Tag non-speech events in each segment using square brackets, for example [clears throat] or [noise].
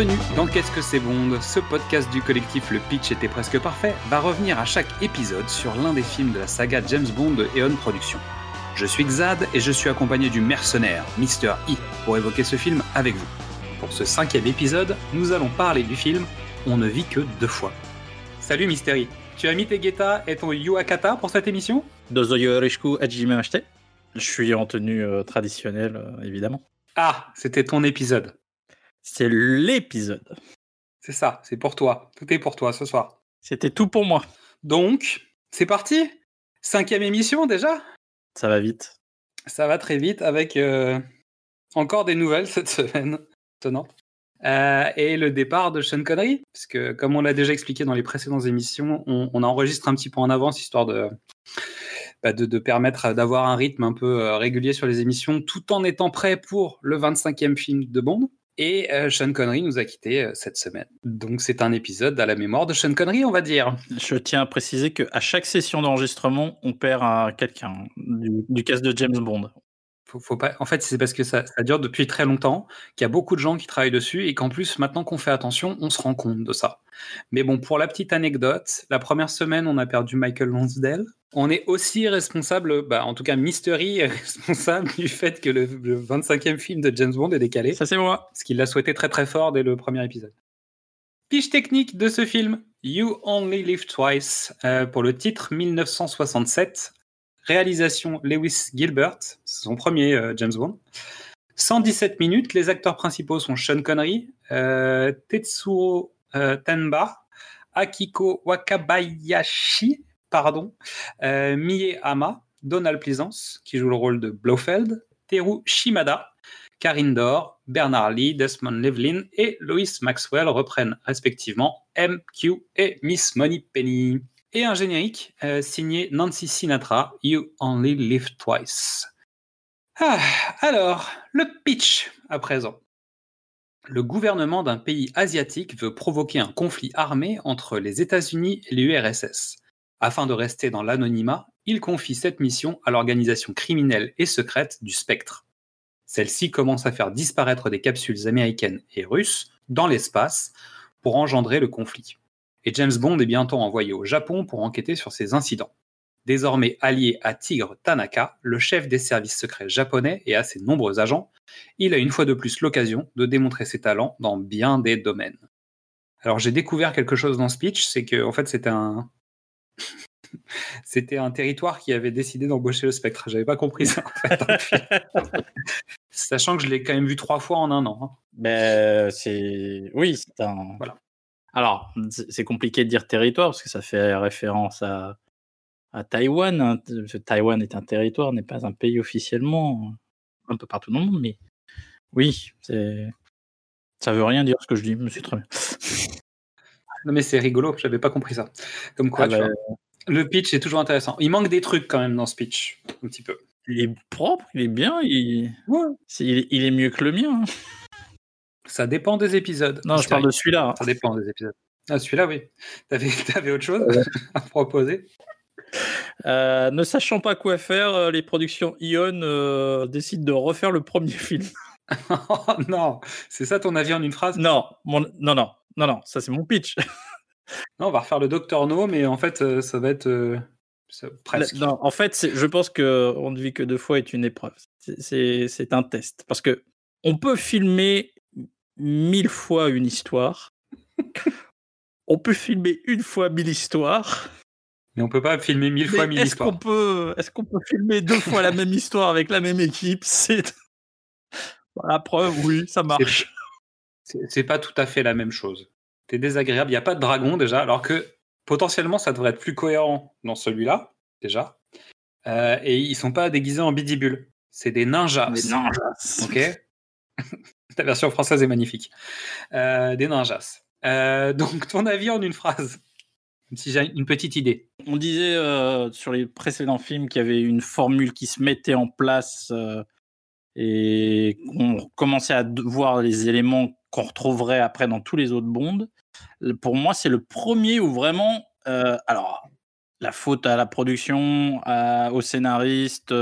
Bienvenue dans Qu'est-ce que c'est Bond Ce podcast du collectif Le Pitch était presque parfait va revenir à chaque épisode sur l'un des films de la saga James Bond de Eon Productions. Je suis Xad et je suis accompagné du mercenaire, Mr. E, pour évoquer ce film avec vous. Pour ce cinquième épisode, nous allons parler du film On ne vit que deux fois. Salut Mr. E, tu as mis tes guetta et ton yuakata pour cette émission? Je suis en tenue euh, traditionnelle, euh, évidemment. Ah, c'était ton épisode. C'est l'épisode. C'est ça, c'est pour toi. Tout est pour toi ce soir. C'était tout pour moi. Donc, c'est parti Cinquième émission déjà Ça va vite. Ça va très vite avec euh, encore des nouvelles [laughs] cette semaine. Étonnant. Euh, et le départ de Sean Connery, parce que comme on l'a déjà expliqué dans les précédentes émissions, on, on enregistre un petit peu en avance histoire de, bah, de, de, permettre d'avoir un rythme un peu euh, régulier sur les émissions, tout en étant prêt pour le 25e film de Bond. Et euh, Sean Connery nous a quittés euh, cette semaine. Donc c'est un épisode à la mémoire de Sean Connery, on va dire. Je tiens à préciser qu'à chaque session d'enregistrement, on perd quelqu'un du, du de James Bond. Faut, faut pas... En fait, c'est parce que ça, ça, dure depuis très longtemps, qu'il y a beaucoup de gens qui travaillent dessus et qu'en plus, maintenant qu'on fait attention, on se rend compte de ça. Mais bon, pour la petite anecdote, la première semaine, on a perdu Michael Lonsdale. On est aussi responsable, bah, en tout cas Mystery est [laughs] responsable du fait que le, le 25e film de James Bond est décalé. Ça, c'est moi. Parce qu'il l'a souhaité très très fort dès le premier épisode. Fiche technique de ce film, You Only Live Twice, euh, pour le titre 1967, Réalisation Lewis Gilbert, son premier euh, James Bond. 117 minutes, les acteurs principaux sont Sean Connery, euh, Tetsuo euh, Tenba, Akiko Wakabayashi, pardon, euh, Mie Donald Pleasance, qui joue le rôle de Blofeld, Teru Shimada, Karine Dor, Bernard Lee, Desmond Levlin et Lois Maxwell reprennent respectivement MQ et Miss Money Penny et un générique euh, signé Nancy Sinatra, You Only Live Twice. Ah, alors, le pitch à présent. Le gouvernement d'un pays asiatique veut provoquer un conflit armé entre les États-Unis et l'URSS. Afin de rester dans l'anonymat, il confie cette mission à l'organisation criminelle et secrète du Spectre. Celle-ci commence à faire disparaître des capsules américaines et russes dans l'espace pour engendrer le conflit et James Bond est bientôt envoyé au Japon pour enquêter sur ces incidents. Désormais allié à Tigre Tanaka, le chef des services secrets japonais et à ses nombreux agents, il a une fois de plus l'occasion de démontrer ses talents dans bien des domaines. Alors j'ai découvert quelque chose dans ce pitch, c'est que en fait c'était un [laughs] c'était un territoire qui avait décidé d'embaucher le spectre. J'avais pas compris ça en fait. [laughs] Sachant que je l'ai quand même vu trois fois en un an. Hein. Ben, c'est oui, c'est un. Voilà. Alors, c'est compliqué de dire territoire parce que ça fait référence à, à Taïwan. Hein. Taïwan est un territoire, n'est pas un pays officiellement, un peu partout dans le monde, mais oui, ça veut rien dire ce que je dis, mais c'est très bien. [laughs] Non, mais c'est rigolo, j'avais pas compris ça. Comme quoi, ah bah... le pitch est toujours intéressant. Il manque des trucs quand même dans ce pitch, un petit peu. Il est propre, il est bien, il, ouais. est, il, est, il est mieux que le mien. Hein. Ça dépend des épisodes. Non, je parle de celui-là. hein. Ça dépend des épisodes. Ah, celui-là, oui. T'avais [laughs] avais autre chose [laughs] à proposer? Euh, Ne sachant pas quoi faire, les productions Ion euh, décident de refaire le premier [laughs] film. oh, non, c'est ça ton avis en une phrase? Non, mon... non, non, non, non, ça c'est mon pitch. non, on va refaire le Docteur No, mais en fait, euh, ça va être euh, ça, presque. Non, en fait, je pense que on ne vit que deux fois est une épreuve. C'est un test parce que on peut filmer mille fois une histoire. [laughs] on peut filmer une fois mille histoires. Mais on peut pas filmer mille fois mille est histoires. Qu'on peut, est-ce qu'on peut filmer deux fois la même histoire avec la même équipe? C'est [laughs] la preuve, oui, ça marche. C'est pas tout à fait la même chose. C'est désagréable. Il n'y a pas de dragon déjà, alors que potentiellement ça devrait être plus cohérent dans celui-là déjà. Euh, et ils sont pas déguisés en bidibule. C'est des ninjas. Des ninjas. Ok? [laughs] La version française est magnifique. Euh, des ninjas. Euh, donc, ton avis en une phrase Si j'ai une petite idée. On disait euh, sur les précédents films qu'il y avait une formule qui se mettait en place et qu'on commençait à voir les éléments qu'on retrouverait après dans tous les autres bondes. Pour moi, c'est le premier où vraiment. alors, la faute à la production, à, au scénariste,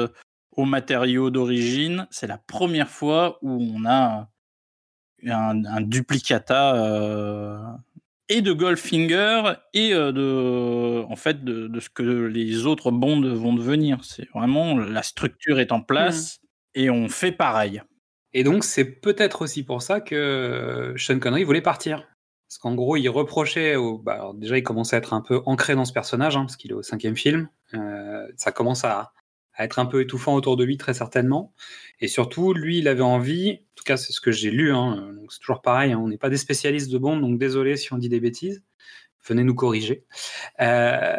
aux matériaux d'origine, c'est la première fois où on a un, un duplicata euh, et de Goldfinger et euh, de, en fait, de, de ce que les autres Bonds vont devenir. C'est vraiment la structure est en place et on fait pareil. Et donc, c'est peut-être aussi pour ça que Sean Connery voulait partir. Parce qu'en gros, il reprochait au. Bah, alors déjà, il commençait à être un peu ancré dans ce personnage, hein, parce qu'il est au cinquième film. Euh, ça commence à, à être un peu étouffant autour de lui, très certainement. Et surtout, lui, il avait envie, en tout cas, c'est ce que j'ai lu, hein, c'est toujours pareil, hein, on n'est pas des spécialistes de Bond, donc désolé si on dit des bêtises, venez nous corriger. Euh,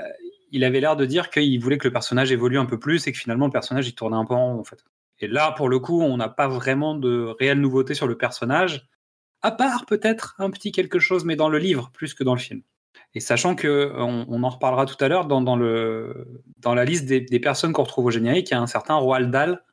il avait l'air de dire qu'il voulait que le personnage évolue un peu plus et que finalement, le personnage, il tournait un peu en rond, en fait. Et là, pour le coup, on n'a pas vraiment de réelle nouveauté sur le personnage, à part peut-être un petit quelque chose, mais dans le livre plus que dans le film. Et sachant que on, on en reparlera tout à l'heure dans, dans, le, dans la liste des, des personnes qu'on retrouve au générique, il y a un certain Roald Dahl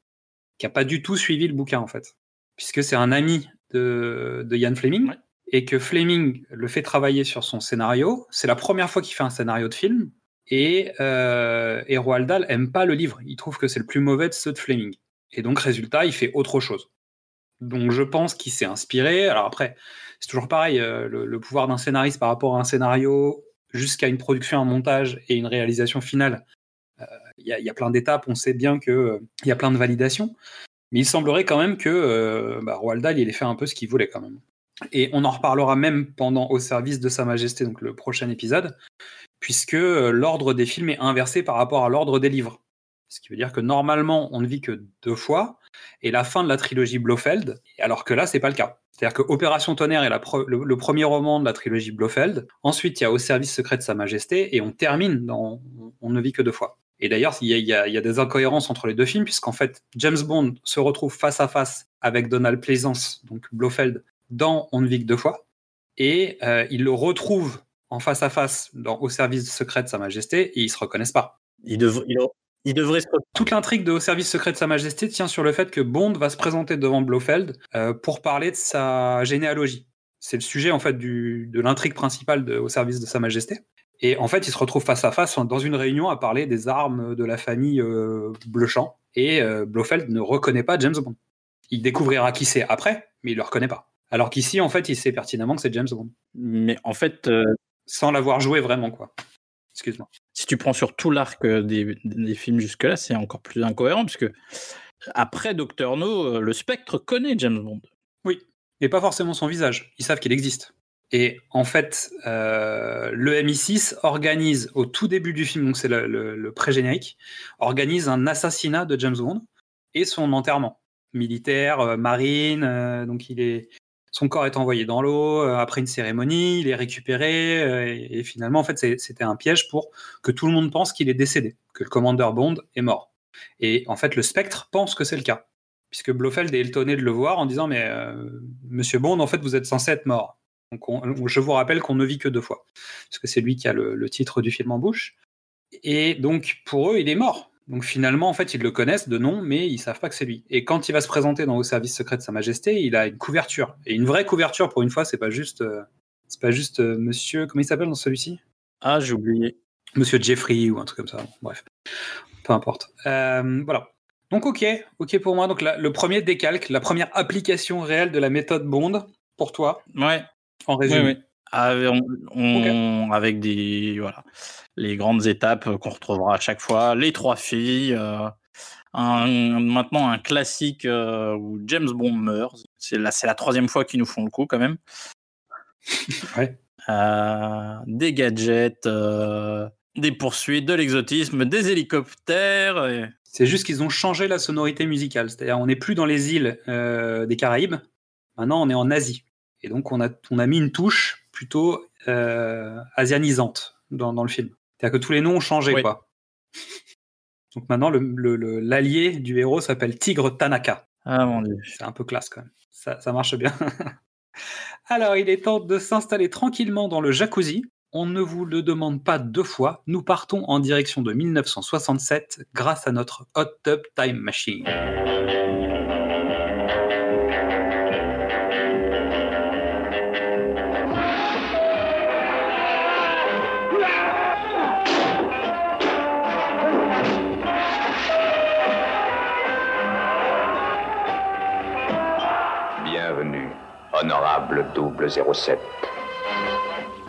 qui a pas du tout suivi le bouquin en fait, puisque c'est un ami de, de Ian Fleming Ouais. et que Fleming le fait travailler sur son scénario. C'est la première fois qu'il fait un scénario de film et, euh, et Roald Dahl aime pas le livre. Il trouve que c'est le plus mauvais de ceux de Fleming. Et donc résultat, il fait autre chose. Donc je pense qu'il s'est inspiré. Alors après, c'est toujours pareil, euh, le, pouvoir d'un scénariste par rapport à un scénario jusqu'à une production, un montage et une réalisation finale. euh, Il y, a, plein d'étapes, on sait bien qu'il y a plein de validations. Mais il semblerait quand même que euh, bah, Roald Dahl, il ait fait un peu ce qu'il voulait quand même. Et on en reparlera même pendant Au service de Sa Majesté, donc le prochain épisode, puisque euh, l'ordre des films est inversé par rapport à l'ordre des livres. Ce qui veut dire que normalement, on ne vit que deux fois, et la fin de la trilogie Blofeld, alors que là, c'est pas le cas. C'est-à-dire que Opération Tonnerre est le, premier roman de la trilogie Blofeld. Ensuite, il y a Au service secret de Sa Majesté, et on termine dans On ne vit que deux fois. Et d'ailleurs, il y, a, des incohérences entre les deux films, puisqu'en fait, James Bond se retrouve face à face avec Donald Pleasance, donc Blofeld, dans On ne vit que deux fois, et euh, il le retrouve en face à face dans Au service secret de Sa Majesté, et ils se reconnaissent pas. Il, devrait il, il devrait se Toute l'intrigue de Au service secret de Sa Majesté tient sur le fait que Bond va se présenter devant Blofeld euh, pour parler de sa généalogie. C'est le sujet en fait du, de l'intrigue principale de Au service de Sa Majesté. Et en fait, il se retrouve face à face dans une réunion à parler des armes de la famille euh, Bleuchamp. Et euh, Blofeld ne reconnaît pas James Bond. Il découvrira qui c'est après, mais il le reconnaît pas. Alors qu'ici, en fait, il sait pertinemment que c'est James Bond, Mais en fait, euh, sans l'avoir joué vraiment, quoi. Excuse-moi. si tu prends sur tout l'arc euh, des, films jusque-là, c'est encore plus incohérent, puisque après Doctor No, euh, le spectre connaît James Bond. mais pas forcément son visage. Ils savent qu'il existe. Et en fait, euh, le MI6 organise au tout début du film, donc c'est le, pré-générique, organise un assassinat de James Bond et son enterrement militaire, marine. donc il est, son corps est envoyé dans l'eau euh, après une cérémonie, il est récupéré euh, et, finalement en fait c'était un piège pour que tout le monde pense qu'il est décédé, que le commandeur Bond est mort. Et en fait le Spectre pense que c'est le cas puisque Blofeld est étonné de le voir en disant mais euh, Monsieur Bond, en fait, vous êtes censé être mort. Donc, on- je vous rappelle qu'on ne vit que deux fois, parce que c'est lui qui a le titre du film en bouche. Et donc, pour eux, il est mort. Donc, finalement, en fait, ils le connaissent de nom, mais ils savent pas que c'est lui. Et quand il va se présenter dans Au service secret de Sa Majesté, il a une couverture. Et une vraie couverture, pour une fois, c'est pas juste, euh, c'est pas juste euh, Monsieur, comment il s'appelle dans celui-ci? Ah, j'ai oublié. Monsieur Jeffrey ou un truc comme ça. Bon, bref, peu importe. Euh, voilà. Donc ok, ok pour moi. Donc la- le premier décalque, la première application réelle de la méthode Bond pour toi, Ouais, en résumé. ouais, ouais. Avec, on- on- avec des voilà les grandes étapes qu'on retrouvera à chaque fois, les trois filles, euh, un- maintenant un classique euh, où James Bond meurt. C'est la, c'est la troisième fois qu'ils nous font le coup quand même. Ouais. [laughs] Euh, des gadgets, des poursuites, de l'exotisme, des hélicoptères. et- C'est juste qu'ils ont changé la sonorité musicale. C'est-à-dire, on n'est plus dans les îles des Caraïbes. Maintenant, on est en Asie. Et donc, on a, on a mis une touche plutôt euh, asianisante dans, dans le film. C'est-à-dire que tous les noms ont changé, Oui. quoi. Donc maintenant, le- le- le- l'allié du héros s'appelle Tigre Tanaka. Ah mon dieu. C'est un peu classe quand même. Ça, ça marche bien. [laughs] Alors, il est temps de s'installer tranquillement dans le jacuzzi. On ne vous le demande pas deux fois. Nous partons en direction de 1967 grâce à notre Hot Tub Time Machine. Honorable. double 07.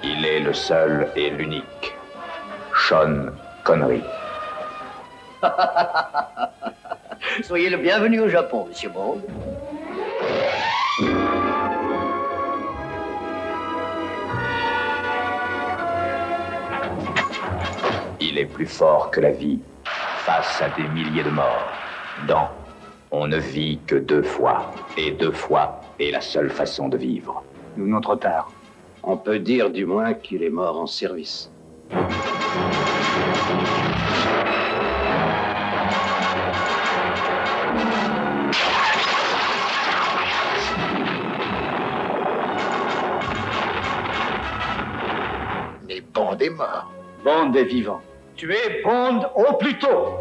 Il est le seul et l'unique. Sean Connery. [laughs] Soyez le bienvenu au Japon, Monsieur Bond. Il est plus fort que la vie face à des milliers de morts. Dans On ne vit que deux fois, et deux fois est la seule façon de vivre. Nous venons trop tard. On peut dire du moins qu'il est mort en service. Mais Bond est mort. Bond est vivant. Tu es Bond au plus tôt.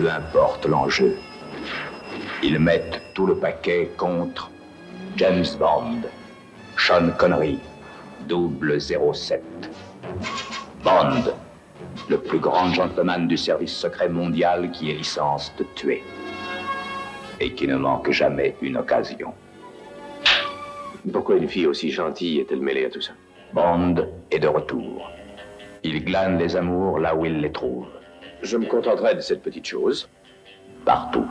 Peu importe l'enjeu. Ils mettent tout le paquet contre James Bond, Sean Connery, double 07. Bond, le plus grand gentleman du service secret mondial qui ait licence de tuer. Et qui ne manque jamais une occasion. Pourquoi une fille aussi gentille est-elle mêlée à tout ça? Bond est de retour. Il glane les amours là où il les trouve. Je me contenterai de cette petite chose. Partout.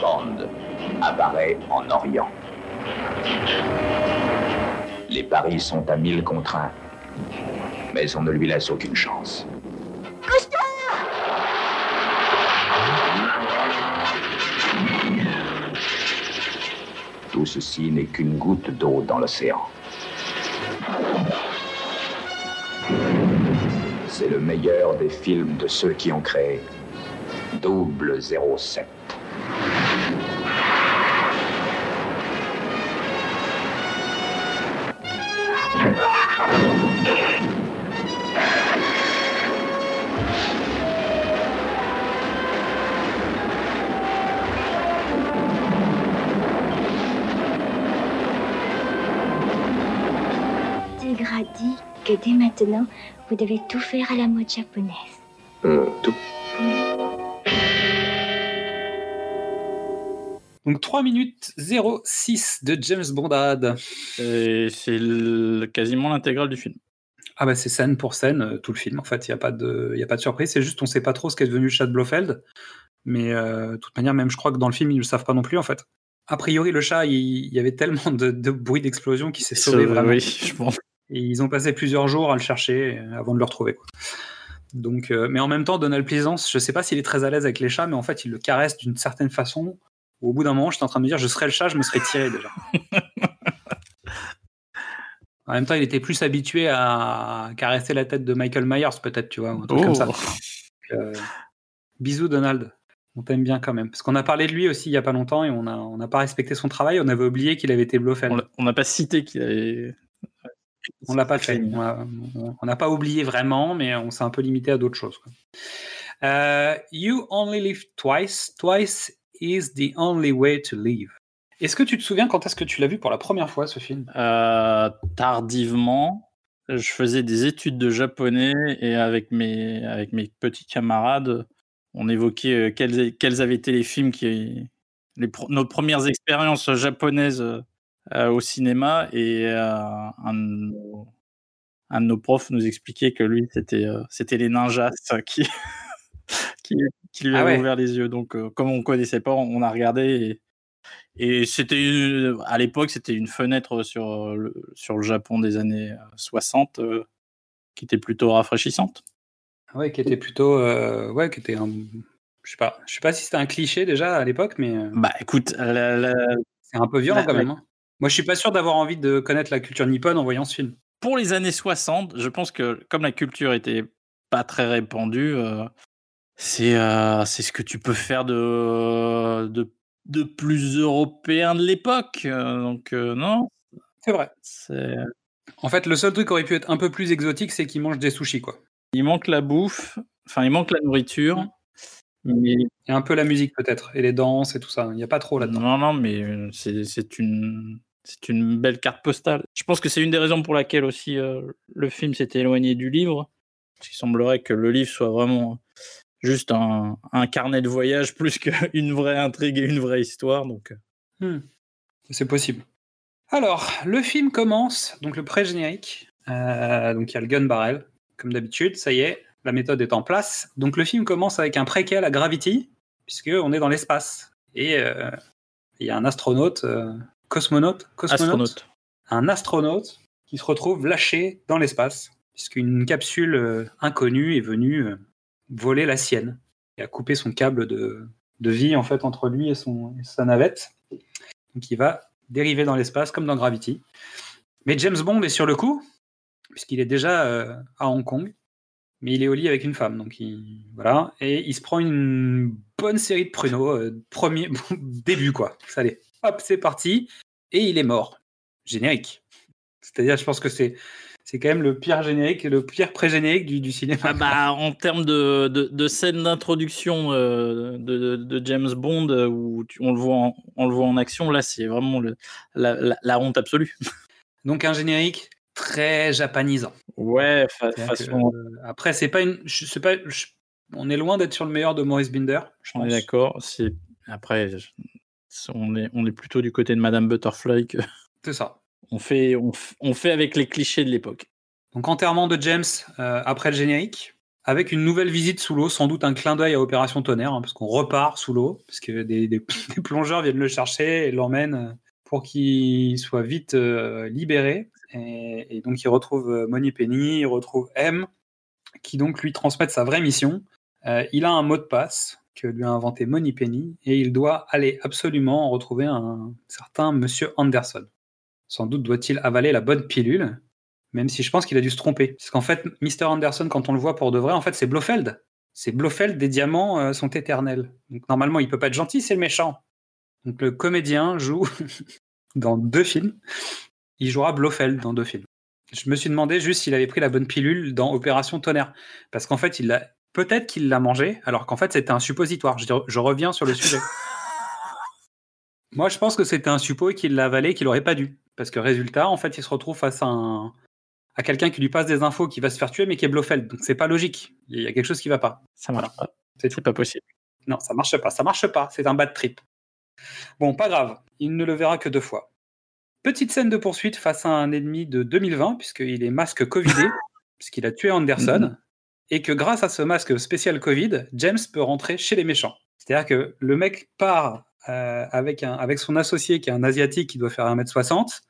Bond apparaît en Orient. Les paris sont à mille contre un, mais on ne lui laisse aucune chance. Tout ceci n'est qu'une goutte d'eau dans l'océan. C'est le meilleur des films de ceux qui ont créé Double 07. Vous devez tout faire à la mode japonaise. Hum, tout. Donc 3 minutes 06 de James Bondade. C'est quasiment l'intégrale du film. Ah bah c'est scène pour scène, euh, tout le film. En fait, il n'y a, pas de- il y a pas de surprise. C'est juste on sait pas trop ce qu'est devenu Chad Blofeld. Mais euh, de toute manière, même je crois que dans le film, ils ne le savent pas non plus en fait. A priori, le chat, il, il y avait tellement de, de bruit d'explosion qu'il s'est sauvé vraiment. Oui, je pense. Et ils ont passé plusieurs jours à le chercher euh, avant de le retrouver. quoi. Donc, euh, mais en même temps, Donald Pleasance, je sais pas s'il est très à l'aise avec les chats, mais en fait, il le caresse d'une certaine façon. Au bout d'un moment, j'étais en train de me dire, je serais le chat, je me serais tiré déjà. [laughs] en même temps, il était plus habitué à caresser la tête de Michael Myers, peut-être, tu vois, un truc Oh. comme ça. Donc, euh, bisous, Donald. On t'aime bien quand même. Parce qu'on a parlé de lui aussi il y a pas longtemps et on n'a on pas respecté son travail. On avait oublié qu'il avait été Blofeld. On n'a pas cité qu'il avait. On l'a pas fait. On n'a pas oublié vraiment, mais on s'est un peu limité à d'autres choses. quoi. Euh, you only live twice. Twice is the only way to live. Est-ce que tu te souviens quand est-ce que tu l'as vu pour la première fois ce film? Euh, tardivement, je faisais des études de japonais et avec mes, avec mes petits camarades, on évoquait euh, quels, quels avaient été les films qui. Les, nos premières expériences japonaises au cinéma et euh, un, de nos, un de nos profs nous expliquait que lui, c'était euh, c'était les ninjas [laughs] qui, qui, qui lui Ah avaient ouais. ouvert les yeux. Donc, euh, comme on connaissait pas, on a regardé et, et c'était à l'époque, c'était une fenêtre sur le, sur le Japon des années euh, 60 euh, qui était plutôt rafraîchissante. Ouais, qui était plutôt, euh, ouais, qui était un, je sais pas, je sais pas si c'était un cliché déjà à l'époque, mais euh, Bah écoute, la- c'est un peu violent quand même. hein. Moi, je suis pas sûr d'avoir envie de connaître la culture nippone en voyant ce film. pour les années 60, je pense que comme la culture était pas très répandue, euh, c'est euh, c'est ce que tu peux faire de, de, de plus européen de l'époque. euh, donc euh, non, C'est vrai. En fait, le seul truc qui aurait pu être un peu plus exotique, c'est qu'il mange des sushis, quoi. il manque la bouffe, enfin il manque la nourriture. Mm. Mais Et un peu la musique peut-être, et les danses et tout ça. Il n'y a pas trop là-dedans. non, non, mais c'est une c'est une belle carte postale. Je pense que c'est une des raisons pour laquelle aussi euh, le film s'était éloigné du livre. Qu'il semblerait que le livre soit vraiment juste un, un carnet de voyage [laughs] plus qu'une vraie intrigue et une vraie histoire. Donc, euh, Hmm. C'est possible. Alors, le film commence, donc le pré-générique. Euh, donc il y a le gun barrel, comme d'habitude, ça y est, la méthode est en place. Donc le film commence avec un préquel à Gravity, puisqu'on est dans l'espace. Et il y a un astronaute, cosmonaute, cosmonaute, astronaute. un astronaute qui se retrouve lâché dans l'espace, puisqu'une capsule euh, inconnue est venue euh, voler la sienne et a coupé son câble de, de vie en fait entre lui et, son, et sa navette. Donc il va dériver dans l'espace comme dans Gravity. Mais James Bond est sur le coup, puisqu'il est déjà euh, à Hong Kong, mais il est au lit avec une femme. Donc il, voilà, et il se prend une bonne série de pruneaux, premier [laughs] début quoi. Ça hop, c'est parti, et il est mort. Générique. C'est-à-dire, je pense que c'est c'est quand même le pire générique, le pire pré-générique du, du cinéma. Ah bah, en termes de, de, de scène d'introduction euh, de, James Bond euh, où tu- on, le voit en, on le voit en action, là, c'est vraiment le, la, la, la honte absolue. [laughs] Donc un générique très japanisant. Ouais, fa- façon, que, euh, après, c'est pas une. Je pas. je- on est loin d'être sur le meilleur de Maurice Binder. Je on est pense. d'accord. C'est après, on est, on est plutôt du côté de Madame Butterfly que C'est ça. on fait, on, f- on fait avec les clichés de l'époque. Donc enterrement de James euh, après le générique, avec une nouvelle visite sous l'eau, sans doute un clin d'œil à Opération Tonnerre, hein, parce qu'on repart sous l'eau, parce que des, des- [laughs] des plongeurs viennent le chercher et l'emmènent euh, pour qu'il soit vite euh, libéré. Et, et donc il retrouve Money Penny, il retrouve M, qui donc lui transmettent sa vraie mission. Euh, il a un mot de passe que lui a inventé Money Penny, et il doit aller absolument retrouver un certain Monsieur Anderson. Sans doute doit-il avaler la bonne pilule, même si je pense qu'il a dû se tromper. Parce qu'en fait, Mr. Anderson, quand on le voit pour de vrai, en fait, c'est Blofeld. C'est Blofeld, des diamants euh, sont éternels. Donc normalement, il peut pas être gentil, c'est le méchant. Donc le comédien joue [laughs] dans deux films. Il jouera Blofeld dans deux films. Je me suis demandé juste s'il avait pris la bonne pilule dans Opération Tonnerre. Parce qu'en fait, il l'a. Peut-être qu'il l'a mangé, alors qu'en fait, c'était un suppositoire. Je, je reviens sur le sujet. [laughs] Moi, je pense que c'était un suppo et qu'il l'a avalé et qu'il aurait pas dû. Parce que résultat, en fait, il se retrouve face à un, à quelqu'un qui lui passe des infos qui va se faire tuer mais qui est Blofeld. Donc c'est pas logique. Il y a quelque chose qui va pas. Ça marche pas. C'est C'est pas possible. Non, ça marche pas. Ça marche pas. C'est un bad trip. Bon, pas grave. Il ne le verra que deux fois. Petite scène de poursuite face à un ennemi de 2020 puisqu'il est masque Covidé [laughs] puisqu'il a tué Anderson et que grâce à ce masque spécial Covid, James peut rentrer chez les méchants. C'est-à-dire que le mec part euh, avec, son associé qui est un asiatique qui doit faire 1m60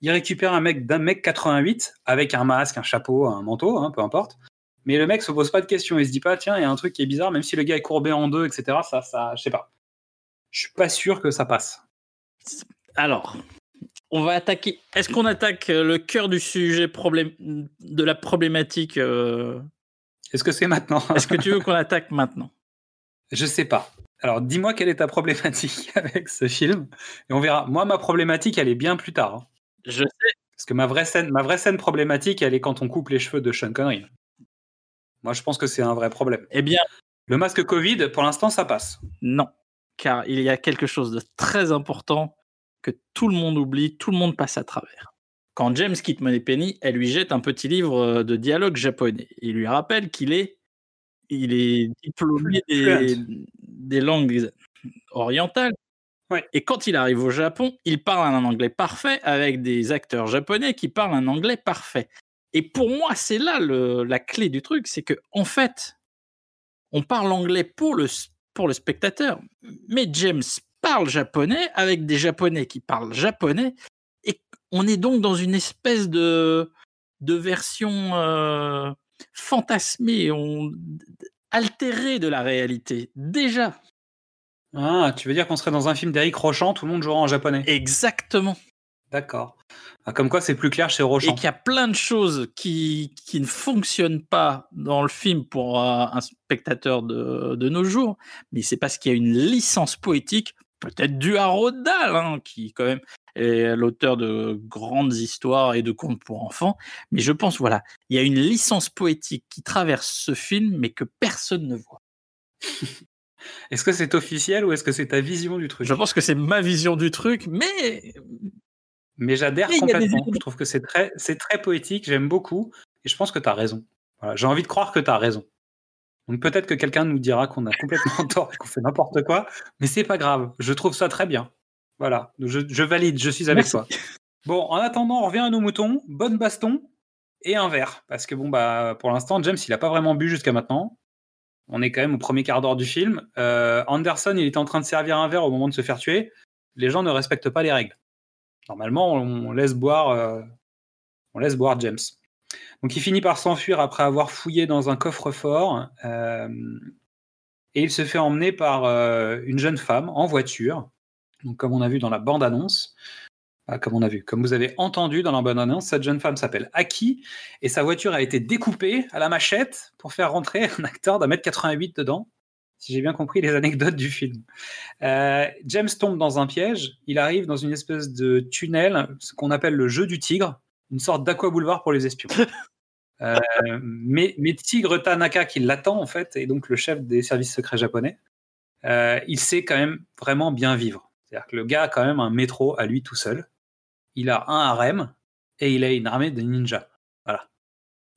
il récupère un mec d'un mec 88 avec un masque, un chapeau, un manteau, hein, peu importe. Mais le mec se pose pas de questions. Il se dit pas, tiens, il y a un truc qui est bizarre, même si le gars est courbé en deux, etc. Ça, ça, je sais pas. Je suis pas sûr que ça passe. Alors, on va attaquer. Est-ce qu'on attaque euh, le cœur du sujet problème de la problématique euh, Est-ce que c'est maintenant Est-ce que tu veux qu'on attaque maintenant? Je sais pas. Alors, dis-moi quelle est ta problématique [laughs] avec ce film, et on verra. Moi, ma problématique, elle est bien plus tard. hein. Je sais. Parce que ma vraie scène, ma vraie scène problématique, elle est quand on coupe les cheveux de Sean Connery. Moi, je pense que c'est un vrai problème. Eh bien, Le masque Covid, pour l'instant, ça passe. non. Car il y a quelque chose de très important que tout le monde oublie, tout le monde passe à travers. Quand James quitte Moneypenny, elle lui jette un petit livre euh, de dialogue japonais. Il lui rappelle qu'il est, il est diplômé des, langues orientales. Ouais. Et quand il arrive au Japon, il parle un anglais parfait avec des acteurs japonais qui parlent un anglais parfait. Et pour moi, c'est là le- la clé du truc, c'est que en fait, on parle anglais pour le, pour le spectateur, mais James parle japonais avec des japonais qui parlent japonais, on est donc dans une espèce de, de version euh, fantasmée, on, altérée de la réalité. Déjà, Ah, tu veux dire qu'on serait dans un film d'Eric Rochant, tout le monde jouera en japonais exactement. D'accord. Ah, comme quoi, c'est plus clair chez et Rochant. qu'il y a plein de choses qui, qui ne fonctionnent pas dans le film pour euh, un spectateur de, de nos jours, mais c'est parce qu'il y a une licence poétique, peut-être due à Roald Dahl, hein, qui quand même est l'auteur de grandes histoires et de contes pour enfants, mais je pense, voilà, il y a une licence poétique qui traverse ce film, mais que personne ne voit. [laughs] Est-ce que c'est officiel ou est-ce que c'est ta vision du truc? Je pense que c'est ma vision du truc, mais Mais j'adhère des complètement. éléments. Je trouve que c'est très, c'est très poétique, j'aime beaucoup, et je pense que tu as raison. Voilà, J'ai envie de croire que tu as raison. Donc peut-être que quelqu'un nous dira qu'on a complètement [laughs] tort et qu'on fait n'importe quoi, mais c'est pas grave. Je trouve ça très bien. Voilà, je, je valide, je suis avec Merci. toi. Bon, en attendant, on revient à nos moutons. Bonne baston et un verre. Parce que bon, bah, pour l'instant, James, il a pas vraiment bu jusqu'à maintenant. On est quand même au premier quart d'heure du film. Euh, Anderson, il était en train de servir un verre au moment de se faire tuer. Les gens ne respectent pas les règles. Normalement, on laisse boire, euh, on laisse boire James. Donc, il finit par s'enfuir après avoir fouillé dans un coffre-fort. euh, et il se fait emmener par euh, une jeune femme en voiture. Comme on a vu dans la bande-annonce, Enfin, comme on a vu, comme vous avez entendu dans la bande-annonce, cette jeune femme s'appelle Aki et sa voiture a été découpée à la machette pour faire rentrer un acteur d'un mètre 88 dedans, si j'ai bien compris les anecdotes du film. Euh, James tombe dans un piège, il arrive dans une espèce de tunnel, ce qu'on appelle le jeu du tigre, une sorte d'aqua boulevard pour les espions. [laughs] Euh, mais, mais Tigre Tanaka, qui l'attend en fait, et donc le chef des services secrets japonais, euh, il sait quand même vraiment bien vivre. C'est-à-dire que le gars a quand même un métro à lui tout seul. Il a un harem et il a une armée de ninjas. Voilà.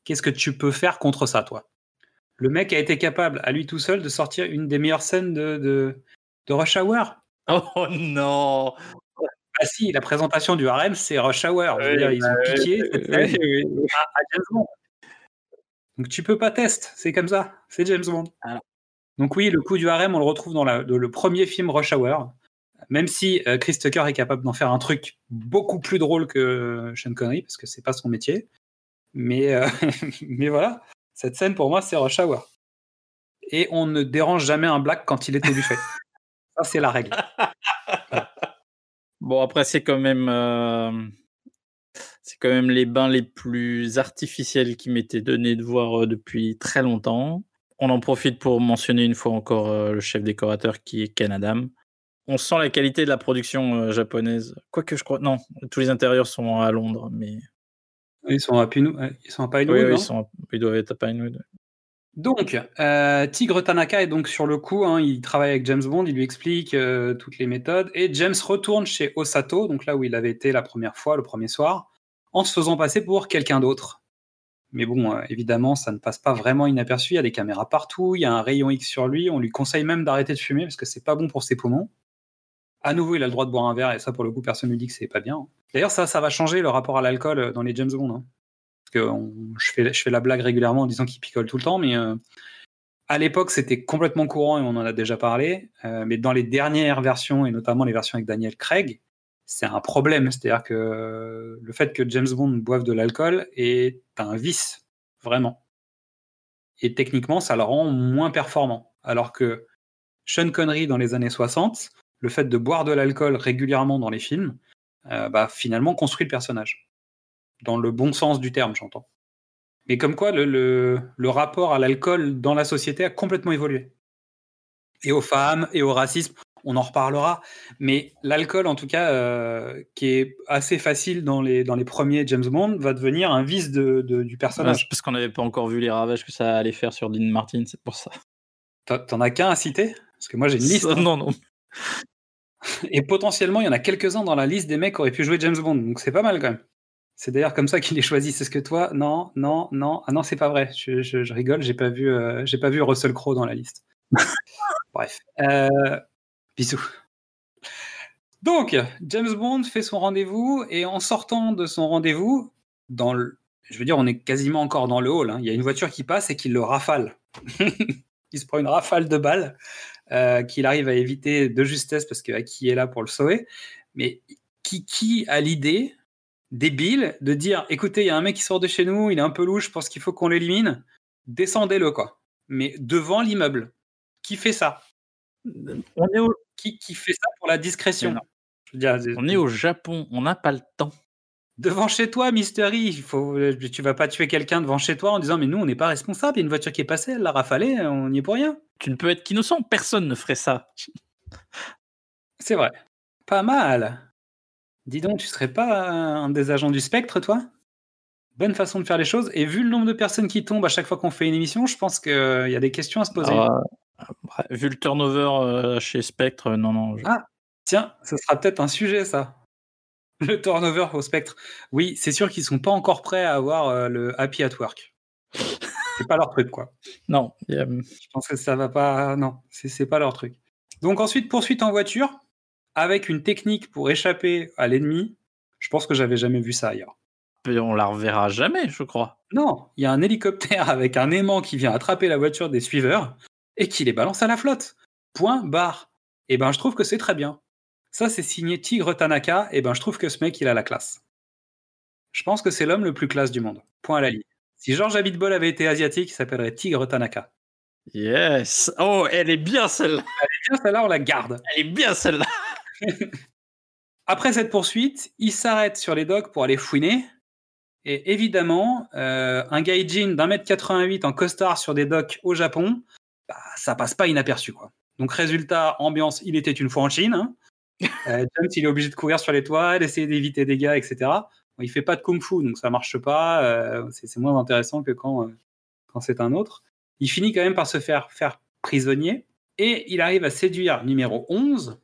Qu'est-ce que tu peux faire contre ça, toi? Le mec a été capable à lui tout seul de sortir une des meilleures scènes de, de, de Rush Hour? Oh non Ah si, la présentation du harem, c'est Rush Hour. Je veux Oui, dire, ils ont bah, piqué oui, oui. à, à James Bond. Donc tu peux pas test, c'est comme ça, c'est James Bond. Voilà. Donc oui, le coup du harem, on le retrouve dans, la- dans le premier film Rush Hour, même si euh, Chris Tucker est capable d'en faire un truc beaucoup plus drôle que Sean Connery, parce que c'est pas son métier. Mais, euh, [laughs] mais voilà, cette scène pour moi, c'est Rush Hour. Et on ne dérange jamais un black quand il est au buffet. [laughs] ça, c'est la règle. Bon, après, c'est quand même. euh, C'est quand même les bains les plus artificiels qui m'étaient donnés de voir euh, depuis très longtemps. On en profite pour mentionner une fois encore euh, le chef décorateur qui est Ken Adam. On sent la qualité de la production japonaise. Quoique je crois. Non, tous les intérieurs sont à Londres, mais. Ils sont à euh, ils sont à Pinewood, Oui, ils, sont... ils doivent être à Pinewood. Donc, euh, Tigre Tanaka est donc sur le coup, hein, il travaille avec James Bond, il lui explique euh, toutes les méthodes, et James retourne chez Osato, donc là où il avait été la première fois, le premier soir, en se faisant passer pour quelqu'un d'autre. Mais bon, euh, évidemment, ça ne passe pas vraiment inaperçu, il y a des caméras partout, il y a un rayon X sur lui, on lui conseille même d'arrêter de fumer parce que c'est pas bon pour ses poumons. À nouveau, il a le droit de boire un verre, et ça, pour le coup, personne ne lui dit que c'est pas bien. D'ailleurs, ça, ça va changer le rapport à l'alcool dans les James Bond. hein. Je, fais, la blague régulièrement en disant qu'il picole tout le temps, mais euh, à l'époque, c'était complètement courant et on en a déjà parlé. euh, mais dans les dernières versions, et notamment les versions avec Daniel Craig, c'est un problème. C'est-à-dire que le fait que James Bond boive de l'alcool est un vice, vraiment. Et techniquement, ça le rend moins performant. Alors que Sean Connery, dans les années 60, le fait de boire de l'alcool régulièrement dans les films, euh, bah, finalement construit le personnage. Dans le bon sens du terme, j'entends. Mais comme quoi, le, le, le rapport à l'alcool dans la société a complètement évolué. Et aux femmes, et au racisme, on en reparlera. Mais l'alcool, en tout cas, euh, qui est assez facile dans les, dans les premiers James Bond, va devenir un vice de, de- du personnage. parce qu'on n'avait pas encore vu les ravages que ça allait faire sur Dean Martin, c'est pour ça. T'en- T'en as qu'un à citer? Parce que moi, j'ai une liste. hein. Non, non. Et potentiellement, il y en a quelques-uns dans la liste des mecs qui auraient pu jouer James Bond. Donc c'est pas mal quand même. C'est d'ailleurs comme ça qu'il est choisi. C'est ce que toi Non, non, non. Ah non, c'est pas vrai. Je, je- je rigole. J'ai pas vu. euh, j'ai pas vu Russell Crowe dans la liste. [laughs] Bref. Euh, bisous. Donc, James Bond fait son rendez-vous et en sortant de son rendez-vous, dans le, je veux dire, on est quasiment encore dans le hall. hein. Il y a une voiture qui passe et qui le rafale. [laughs] il se prend une rafale de balles euh, qu'il arrive à éviter de justesse parce que qui est là pour le sauver. Mais qui, qui a l'idée débile de dire écoutez, il y a un mec qui sort de chez nous, il est un peu louche, je pense qu'il faut qu'on l'élimine, descendez-le quoi. Mais devant l'immeuble. Qui fait ça? On est au, qui, qui fait ça pour la discrétion? Mais non. Je veux dire, on est au Japon, on n'a pas le temps. Devant chez toi, Mystery, il faut, tu vas pas tuer quelqu'un devant chez toi en disant mais nous on n'est pas responsable, il y a une voiture qui est passée, elle l'a rafalé, on n'y est pour rien. Tu ne peux être qu'innocent, personne ne ferait ça. C'est vrai. Pas mal. Dis donc, tu serais pas un des agents du spectre, toi? Bonne façon de faire les choses. Et vu le nombre de personnes qui tombent à chaque fois qu'on fait une émission, je pense qu'il y a des questions à se poser. Alors, Bref, Vu le turnover euh, chez Spectre, euh, non, non. je- Ah. Tiens, ce sera peut-être un sujet, ça. Le turnover au spectre. Oui, c'est sûr qu'ils sont pas encore prêts à avoir euh, le happy at work. C'est pas leur truc, quoi. Non, Je pense que ça va pas. Non, c'est pas leur truc. Donc ensuite, poursuite en voiture, avec une technique pour échapper à l'ennemi. Je pense que j'avais jamais vu ça ailleurs. on la reverra jamais, je crois. Non, il y a un hélicoptère [laughs] avec un aimant qui vient attraper la voiture des suiveurs et qui les balance à la flotte. Point barre. Et ben, je trouve que c'est très bien. Ça, c'est signé Tigre Tanaka. Et ben, je trouve que ce mec, il a la classe. Je pense que c'est l'homme le plus classe du monde. Point à la ligne. Si George Abitbol avait été asiatique, il s'appellerait Tigre Tanaka. Yes. Oh, elle est bien celle-là. Tiens, celle-là, on la garde. Elle est bien celle-là. Après cette poursuite, il s'arrête sur les docks pour aller fouiner. Et évidemment, euh, un gaijin d'un mètre 88 en costard sur des docks au Japon, bah, ça passe pas inaperçu. Quoi. Donc résultat, ambiance, il était une fois en Chine. hein. [laughs] Euh, James, il est obligé de courir sur les toits, d'essayer d'éviter des gars, etc. Bon, il fait pas de kung-fu, donc ça marche pas. euh, c'est c'est moins intéressant que quand, euh, quand c'est un autre. Il finit quand même par se faire faire prisonnier. Et il arrive à séduire numéro 11,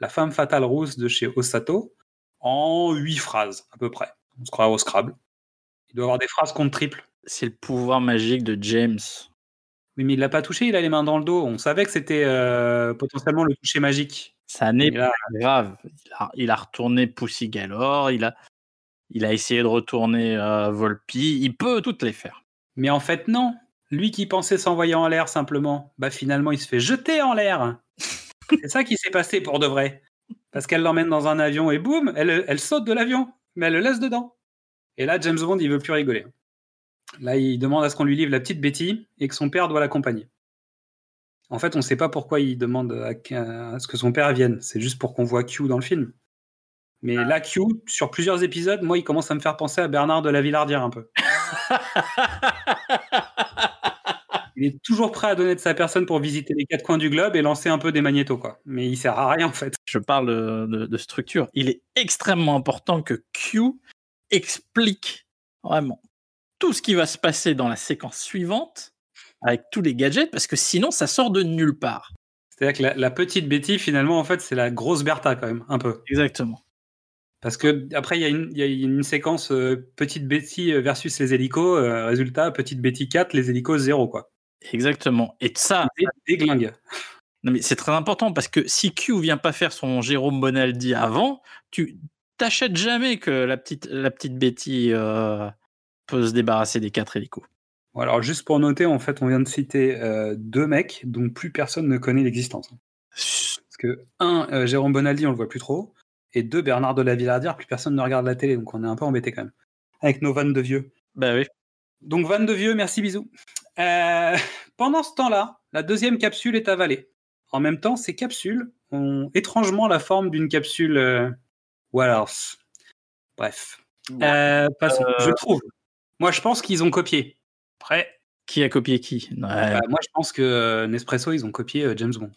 la femme fatale rousse de chez Osato, en huit phrases à peu près. On se croit au Scrabble. Il doit avoir des phrases contre triple. C'est le pouvoir magique de James. Oui, mais il l'a pas touché, il a les mains dans le dos. On savait que c'était euh, potentiellement le toucher magique. Ça n'est pas grave. Il a, il a retourné Pussy Galore. Il a, il a essayé de retourner euh, Volpi. Il peut toutes les faire. mais en fait, non. Lui qui pensait s'envoyer en l'air simplement, bah finalement, il se fait jeter en l'air. [laughs] c'est ça qui s'est passé pour de vrai. Parce qu'elle l'emmène dans un avion et boum, elle, elle saute de l'avion, mais elle le laisse dedans. Et là, James Bond, il veut plus rigoler. Là, il demande à ce qu'on lui livre la petite Betty et que son père doit l'accompagner. En fait, on ne sait pas pourquoi il demande à, à ce que son père vienne. C'est juste pour qu'on voit Q dans le film. Mais là, Q, sur plusieurs épisodes, moi, il commence à me faire penser à Bernard de la Villardière un peu. [laughs] Il est toujours prêt à donner de sa personne pour visiter les quatre coins du globe et lancer un peu des magnétos, quoi. Mais il sert à rien, en fait. Je parle de, structure. Il est extrêmement important que Q explique vraiment tout ce qui va se passer dans la séquence suivante avec tous les gadgets, parce que sinon, ça sort de nulle part. C'est-à-dire que la, la petite Betty, finalement, en fait, c'est la grosse Bertha, quand même, un peu. Exactement. Parce que après, il y, a une- il y a une séquence euh, petite Betty versus les hélicos. euh, résultat, petite Betty 4, les hélicos 0, quoi. Exactement. Et ça, glingues. non, mais c'est très important parce que si Q vient pas faire son Jérôme Bonaldi avant, tu t'achètes jamais que la petite, la petite Betty euh, peut se débarrasser des quatre hélicos. Bon, alors, juste pour noter, en fait, on vient de citer euh, deux mecs dont plus personne ne connaît l'existence. Parce que, un, euh, Jérôme Bonaldi, on le voit plus trop. Et deux, Bernard de la Villardière, plus personne ne regarde la télé. Donc, on est un peu embêté quand même. Avec nos vannes de vieux. Bah oui. Donc, vanne de vieux, merci, bisous. Euh, pendant ce temps-là, la deuxième capsule est avalée. En même temps, ces capsules ont étrangement la forme d'une capsule euh, Wallace. Bref. Euh, passons. Je trouve. Moi, je pense qu'ils ont copié. Après, Qui a copié qui? Ouais. bah, moi, je pense que euh, Nespresso, ils ont copié euh, James Bond.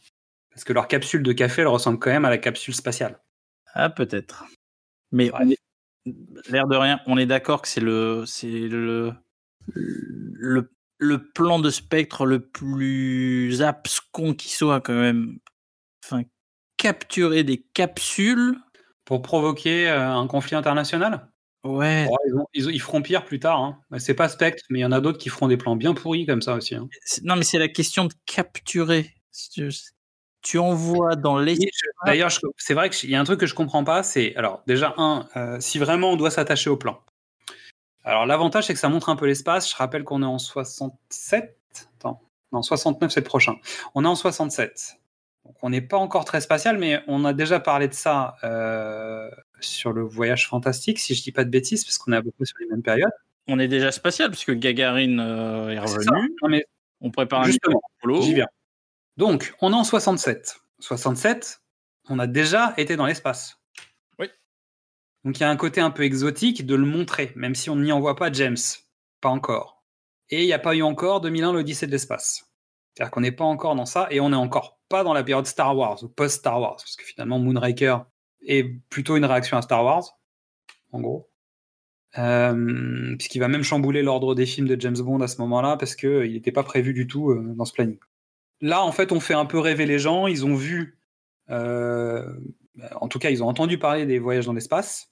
Parce que leur capsule de café, elle ressemble quand même à la capsule spatiale. Ah, peut-être. Mais Ouais. l'air de rien, on est d'accord que c'est le, c'est le, le, le plan de spectre le plus abscon qui soit quand même. Enfin, capturer des capsules. Pour provoquer euh, un conflit international? Ouais. Oh, ils, ont- ils- ils feront pire plus tard. Hein. Bah, C'est pas Spectre, mais il y en a d'autres qui feront des plans bien pourris comme ça aussi. hein. Non, mais c'est la question de capturer. Tu, envoies dans je- D'ailleurs, c'est vrai qu'il y a un truc que je comprends pas. C'est alors déjà un, euh, si vraiment on doit s'attacher au plan. Alors l'avantage c'est que ça montre un peu l'espace. Je rappelle qu'on est en 67. Attends, non 69 c'est le prochain. On est en 67. Donc on n'est pas encore très spatial, mais on a déjà parlé de ça euh, sur le voyage fantastique, si je dis pas de bêtises, parce qu'on est à peu près sur les mêmes périodes. On est déjà spatial puisque Gagarine euh, est revenu. Non, mais On prépare un Justement, Apollo. J'y viens. Donc, on est en 67. 67, on a déjà été dans l'espace. Donc, il y a un côté un peu exotique de le montrer, même si on n'y envoie pas James. Pas encore. Et il n'y a pas eu encore 2001 l'Odyssée de l'espace. C'est-à-dire qu'on n'est pas encore dans ça, et on n'est encore pas dans la période Star Wars, ou post-Star Wars, parce que finalement, Moonraker est plutôt une réaction à Star Wars, en gros. Euh, puisqu'il va même chambouler l'ordre des films de James Bond à ce moment-là, parce qu'il n'était pas prévu du tout euh, dans ce planning. Là, en fait, on fait un peu rêver les gens. Ils ont vu, euh, en tout cas, ils ont entendu parler des voyages dans l'espace.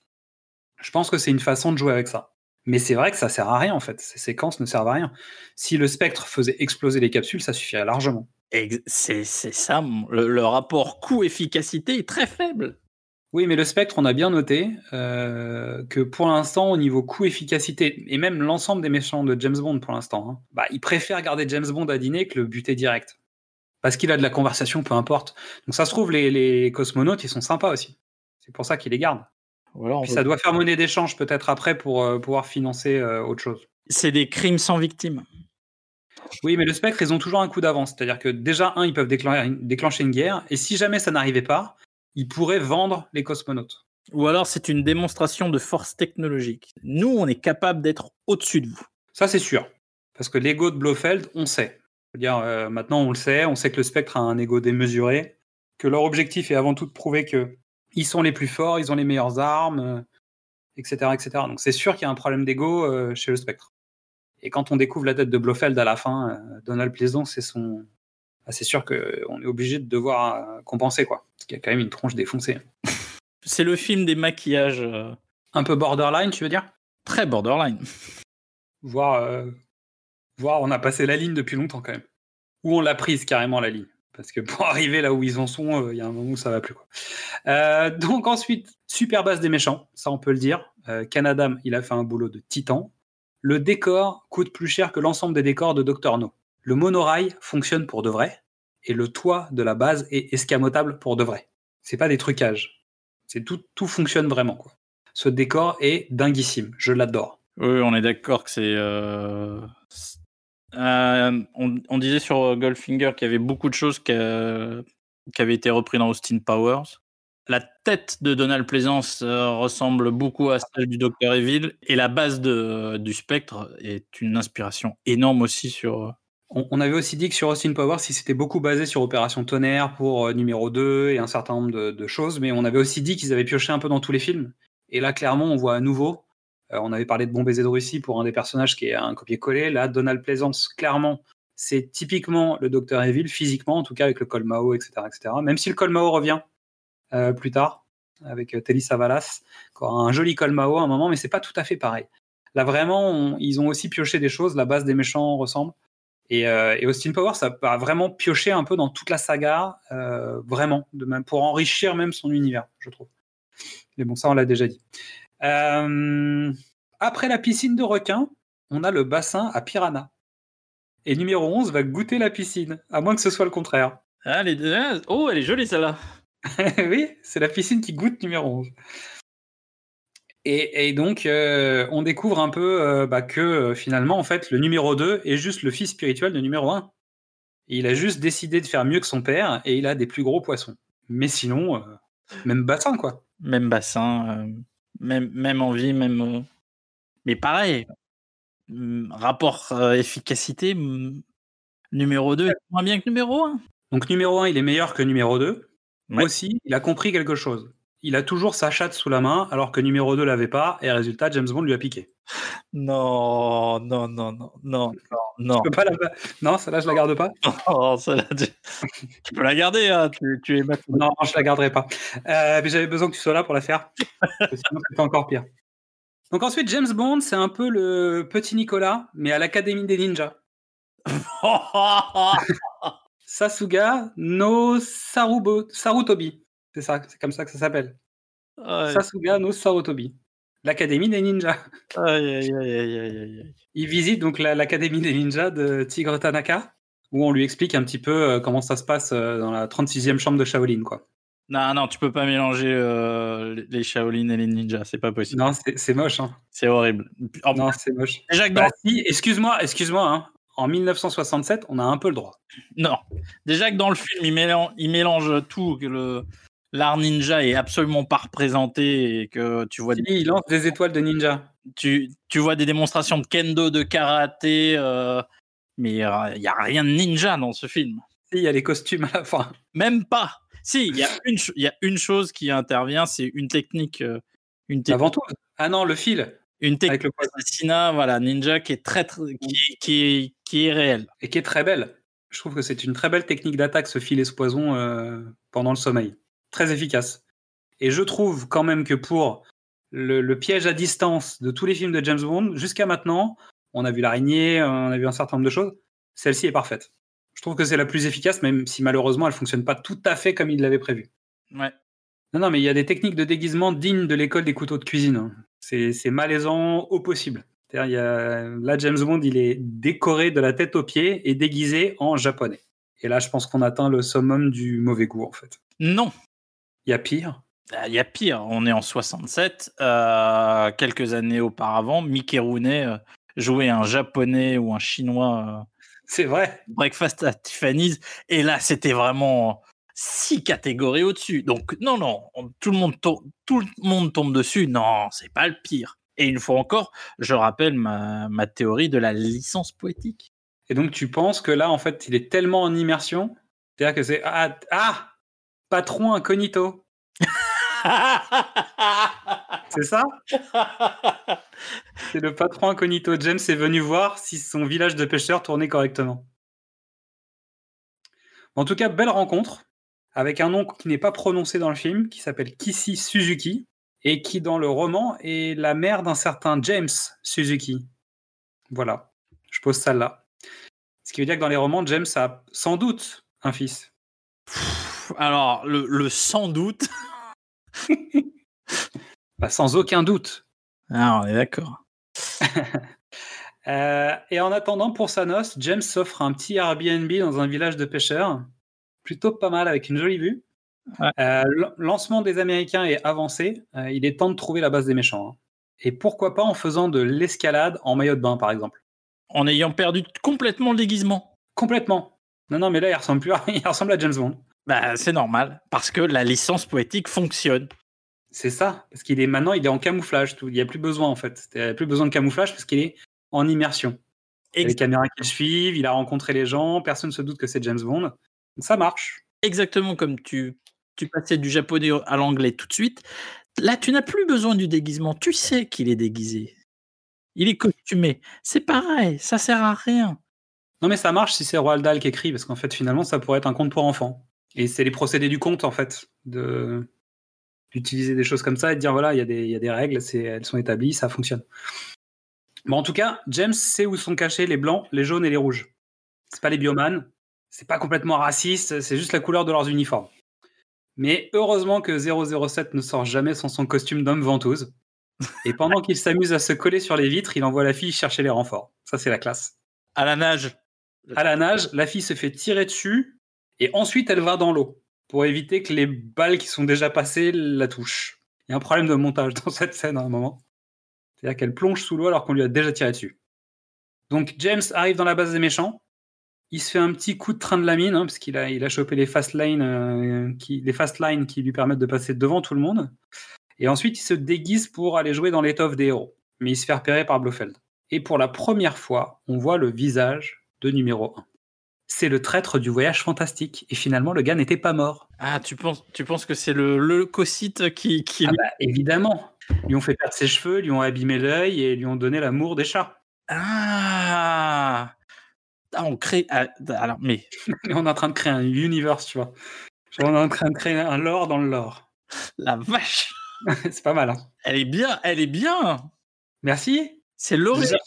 Je pense que c'est une façon de jouer avec ça. Mais c'est vrai que ça sert à rien, en fait. Ces séquences ne servent à rien. Si le spectre faisait exploser les capsules, ça suffirait largement. C'est ça, le rapport coût-efficacité est très faible. Oui, mais le spectre, on a bien noté euh, que pour l'instant, au niveau coût-efficacité, et même l'ensemble des méchants de James Bond pour l'instant, hein, bah, ils préfèrent garder James Bond à dîner que le buter direct. Parce qu'il a de la conversation, peu importe. Donc ça se trouve, les, les cosmonautes, ils sont sympas aussi. C'est pour ça qu'ils les gardent. Puis ça doit faire monnaie d'échange peut-être après pour euh, pouvoir financer euh, autre chose. C'est des crimes sans victime. Oui, mais le spectre, ils ont toujours un coup d'avance. C'est-à-dire que déjà, un, ils peuvent déclencher déclencher une guerre, et si jamais ça n'arrivait pas, ils pourraient vendre les cosmonautes. Ou alors c'est une démonstration de force technologique. Nous, on est capable d'être au-dessus de vous. Ça, c'est sûr. Parce que l'ego de Blofeld, on sait. Dire, euh, maintenant, on le sait. On sait que le spectre a un ego démesuré. Que leur objectif est avant tout de prouver que ils sont les plus forts, ils ont les meilleures armes, euh, etc., etc. Donc, c'est sûr qu'il y a un problème d'ego euh, chez le spectre. Et quand on découvre la tête de Blofeld à la fin, Donald Pleasant, c'est son. ah, c'est sûr qu'on est obligé de devoir compenser, quoi. Parce qu'il y a quand même une tronche défoncée. [laughs] C'est le film des maquillages Un peu borderline, tu veux dire? Très borderline. Voir, euh, voir, on a passé la ligne depuis longtemps quand même. Ou on l'a prise carrément la ligne. Parce que pour [laughs] arriver là où ils en sont, euh, il y a un moment où ça va plus. Quoi. Euh, donc ensuite, super base des méchants, ça on peut le dire. Euh, Canadam, il a fait un boulot de titan. Le décor coûte plus cher que l'ensemble des décors de Dr No. Le monorail fonctionne pour de vrai. Et le toit de la base est escamotable pour de vrai. C'est pas des trucages. C'est tout, fonctionne vraiment. Quoi. Ce décor est dinguissime. Je l'adore. Oui, on est d'accord que euh, c'est- euh, on, disait sur Goldfinger qu'il y avait beaucoup de choses qui, euh, avaient été reprises dans Austin Powers. La tête de Donald Pleasance euh, ressemble beaucoup à celle du Dr Evil et la base de, du spectre est une inspiration énorme aussi sur. On, avait aussi dit que sur Austin Powers, il s'était beaucoup basé sur Opération Tonnerre pour euh, numéro 2 et un certain nombre de, de choses, mais on avait aussi dit qu'ils avaient pioché un peu dans tous les films. Et là, clairement, on voit à nouveau. Euh, on avait parlé de Bon baiser de Russie pour un des personnages qui est un copier-coller. Là, Donald Pleasance, clairement, c'est typiquement le Dr Evil, physiquement, en tout cas avec le col Mao, etc., etc. Même si le col Mao revient euh, plus tard avec euh, Telly Savalas, un joli col Mao à un moment, mais c'est pas tout à fait pareil. Là, vraiment, ils ont aussi pioché des choses. La base des méchants ressemble. Et, Austin Powers a vraiment pioché un peu dans toute la saga, vraiment, pour enrichir même son univers, je trouve. Mais bon, ça, on l'a déjà dit. Euh, après la piscine de requin, on a le bassin à piranha. Et numéro 11 va goûter la piscine, à moins que ce soit le contraire. Ah, les deux- ah, Oh, elle est jolie celle-là. [laughs] oui, c'est la piscine qui goûte numéro 11. Et, et donc, euh, on découvre un peu euh, bah, que finalement, en fait, le numéro 2 est juste le fils spirituel de numéro 1. Il a juste décidé de faire mieux que son père et il a des plus gros poissons. Mais sinon, euh, même bassin, quoi. Même bassin, même, même envie, même. euh, Mais pareil, hum, rapport euh, efficacité, hum, numéro 2 est moins bien que numéro 1. Donc, numéro 1, il est meilleur que numéro 2. Ouais. Aussi, il a compris quelque chose. Il a toujours sa chatte sous la main, alors que numéro 2 l'avait pas, et résultat, James Bond lui a piqué. Non, non, non, non, non, non, peux pas la... Non, celle-là, je la garde pas? [laughs] non. celle-là, tu... tu peux la garder, hein, tu, tu es. Non, je la garderai pas. Euh, mais j'avais besoin que tu sois là pour la faire. Sinon, c'était encore pire. Donc ensuite, James Bond, c'est un peu le petit Nicolas, mais à l'Académie des ninjas. [laughs] Sasuga no Sarubo, Sarutobi. C'est ça, c'est comme ça que ça s'appelle. Sasuga no Sarutobi. L'Académie des ninjas. aïe, aïe, aïe, aïe, aïe, aïe. Il visite donc la- l'Académie des ninjas de Tigre Tanaka, où on lui explique un petit peu euh, comment ça se passe euh, dans la 36e chambre de Shaolin, quoi. Non, non, tu peux pas mélanger euh, les Shaolin et les ninjas, c'est pas possible. Non, c'est moche, hein. C'est horrible. En- Non, c'est moche. déjà que dans, Bah si, excuse-moi, excuse-moi, hein. En 1967, on a un peu le droit. non, déjà que dans le film, il mélange, il mélange tout, que le l'art ninja est absolument pas représenté et que tu vois, Si, il lance des étoiles de ninja. tu, tu vois des démonstrations de kendo, de karaté, euh, mais il y a rien de ninja dans ce film. Si, il y a les costumes à la fin. Même pas. Si, il y, a une y a une chose qui intervient, c'est une technique, euh, une, Avant tout. Ah non, le fil, une technique avec le poison. d'assassinat, voilà, ninja qui est très, très- qui, qui, est, qui est réelle. Et qui est très belle. Je trouve que c'est une très belle technique d'attaque, ce filet ce poison euh, pendant le sommeil. Très efficace. Et je trouve quand même que pour le, le piège à distance de tous les films de James Bond, jusqu'à maintenant, on a vu l'araignée, on a vu un certain nombre de choses, celle-ci est parfaite. Je trouve que c'est la plus efficace, même si malheureusement elle fonctionne pas tout à fait comme il l'avait prévu. Ouais. Non, non, mais il y a des techniques de déguisement dignes de l'école des couteaux de cuisine. hein. C'est malaisant au possible. Il y a... Là, James Bond, il est décoré de la tête aux pieds et déguisé en japonais. Et là, je pense qu'on atteint le summum du mauvais goût, en fait. Non, Il y a pire? Il y a pire. On est en 67. euh, quelques années auparavant, Mickey Rooney euh, jouait un japonais ou un chinois euh, C'est vrai. Breakfast at Tiffany's. Et là, c'était vraiment six catégories au-dessus. Donc, non, non, on- tout le, monde to- tout le monde tombe dessus. Non, c'est pas le pire. Et une fois encore, je rappelle ma, ma théorie de la licence poétique. Et donc, tu penses que là, en fait, il est tellement en immersion. C'est-à-dire que c'est. Ah, ah Patron incognito. [laughs] C'est ça? C'est le patron incognito. James est venu voir si son village de pêcheurs tournait correctement. En tout cas, belle rencontre avec un nom qui n'est pas prononcé dans le film, qui s'appelle Kissy Suzuki, et qui dans le roman est la mère d'un certain James Suzuki. Voilà, je pose ça là. Ce qui veut dire que dans les romans, James a sans doute un fils. Alors, le, le sans doute. [laughs] Bah, sans aucun doute. Ah, on est d'accord. [laughs] Euh, et en attendant, pour sa noce, James s'offre un petit Airbnb dans un village de pêcheurs. Plutôt pas mal, avec une jolie vue. Ouais. Euh, lancement des Américains est avancé. Euh, il est temps de trouver la base des méchants. hein. Et pourquoi pas en faisant de l'escalade en maillot de bain, par exemple. En ayant perdu complètement le déguisement. Complètement. Non, non, mais là, il ressemble plus à, [laughs] il ressemble à James Bond. Bah, c'est normal, parce que la licence poétique fonctionne. C'est ça, parce qu'il est maintenant, il est en camouflage. Tout. Il n'y a plus besoin, en fait. Il n'y a plus besoin de camouflage parce qu'il est en immersion. Il y a les caméras qui le suivent, il a rencontré les gens, personne ne se doute que c'est James Bond. Donc ça marche. exactement comme tu, tu passais du japonais à l'anglais tout de suite. Là, tu n'as plus besoin du déguisement. Tu sais qu'il est déguisé. Il est costumé. C'est pareil, ça sert à rien. Non, mais ça marche si c'est Roald Dahl qui écrit, parce qu'en fait, finalement, ça pourrait être un conte pour enfants. Et c'est les procédés du conte, en fait, de d'utiliser des choses comme ça et de dire voilà, il y, a des- il y a des règles, c'est- elles sont établies, ça fonctionne. Bon, en tout cas, James sait où sont cachés les blancs, les jaunes et les rouges. C'est pas les biomanes, c'est pas complètement raciste, c'est juste la couleur de leurs uniformes. Mais heureusement que 007 ne sort jamais sans son costume d'homme ventouse. Et pendant qu'il s'amuse à se coller sur les vitres, il envoie la fille chercher les renforts. Ça, c'est la classe. À la nage. À la nage, la fille se fait tirer dessus et ensuite elle va dans l'eau pour éviter que les balles qui sont déjà passées la touchent. Il y a un problème de montage [laughs] dans cette scène à un moment. C'est-à-dire qu'elle plonge sous l'eau alors qu'on lui a déjà tiré dessus. Donc James arrive dans la base des méchants. Il se fait un petit coup de train de la mine, hein, parce qu'il a, il a chopé les fast, lines, euh, qui, les fast lines qui lui permettent de passer devant tout le monde. Et ensuite, il se déguise pour aller jouer dans l'étoffe des héros. Mais il se fait repérer par Blofeld. Et pour la première fois, on voit le visage de numéro 1. C'est le traître du voyage fantastique. Et finalement, le gars n'était pas mort. Ah, tu penses, tu penses que c'est le leucocyte qui. qui... Ah bah, évidemment. Ils lui ont fait perdre ses cheveux, lui ont abîmé l'œil et lui ont donné l'amour des chats. Ah Ah, on crée. ah, alors, mais [laughs] on est en train de créer un univers, tu vois. On est en train de créer un lore dans le lore. la vache [laughs] c'est pas mal, hein. Elle est bien, elle est bien Merci. C'est l'origine.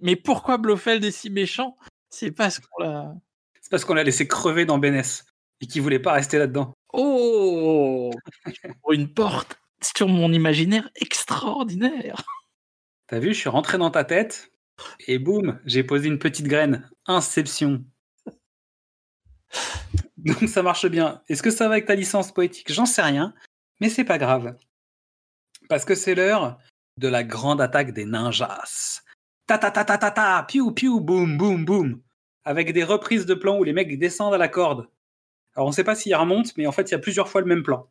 Mais pourquoi Blofeld est si méchant? C'est parce qu'on l'a. C'est parce qu'on l'a laissé crever dans Bénès et qu'il voulait pas rester là-dedans. Oh [laughs] une porte sur mon imaginaire extraordinaire. T'as vu, je suis rentré dans ta tête et boum, j'ai posé une petite graine. Inception. Donc ça marche bien. Est-ce que ça va avec ta licence poétique? J'en sais rien, mais c'est pas grave. Parce que c'est l'heure de la grande attaque des ninjas. Ta ta ta ta ta ta, piou piou, boum boum boum. Avec des reprises de plans où les mecs descendent à la corde. Alors on sait pas s'ils remontent, mais en fait il y a plusieurs fois le même plan.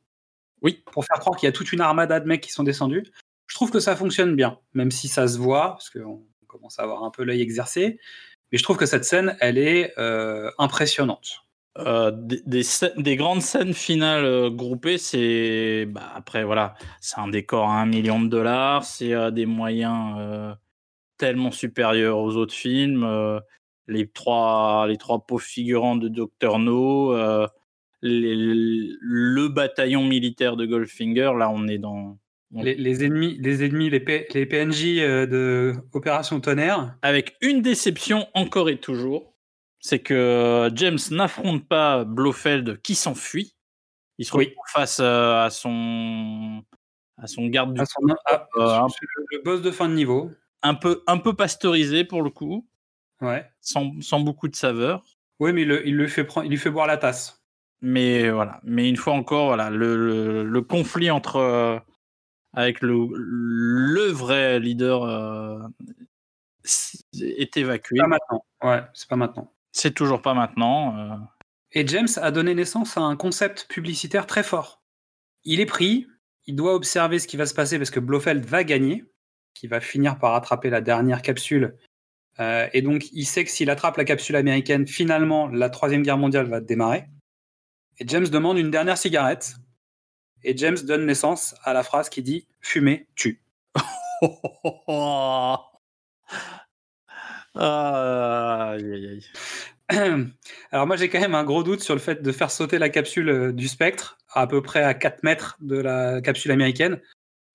Oui. Pour faire croire qu'il y a toute une armada de mecs qui sont descendus. Je trouve que ça fonctionne bien, même si ça se voit, parce qu'on commence à avoir un peu l'œil exercé. Mais je trouve que cette scène, elle est euh, impressionnante. Euh, des, des des grandes scènes finales euh, groupées, c'est. Bah, après, voilà, c'est un décor à un million de dollars, c'est euh, des moyens euh, tellement supérieurs aux autres films. euh, les trois, les trois pauvres figurants de Dr. No, euh, les- le bataillon militaire de Goldfinger. Là, on est dans. Les, les ennemis, les ennemis, les, P- les PNJ euh, de Opération Tonnerre. Avec une déception encore et toujours, c'est que James n'affronte pas Blofeld qui s'enfuit. Il se Oui. retrouve face à son à son garde du à son- Euh, le boss de fin de niveau. Un peu un peu pasteurisé pour le coup, Ouais. sans, sans beaucoup de saveur. Oui, mais il, le- il le fait prendre, il lui fait boire la tasse. Mais voilà, mais une fois encore, voilà, le, le, le conflit entre euh, avec le, le vrai leader euh, est évacué. Pas maintenant. Ouais, c'est pas maintenant. C'est toujours pas maintenant. euh. Et James a donné naissance à un concept publicitaire très fort. Il est pris, il doit observer ce qui va se passer parce que Blofeld va gagner, qui va finir par attraper la dernière capsule. Euh, et donc, il sait que s'il attrape la capsule américaine, finalement, la troisième guerre mondiale va démarrer. Et James demande une dernière cigarette. Et James donne naissance à la phrase qui dit Fumer tue. [laughs] Aïe, aïe, aïe. [clears throat] Alors moi j'ai quand même un gros doute sur le fait de faire sauter la capsule euh, du Spectre à peu près à 4 mètres de la capsule américaine.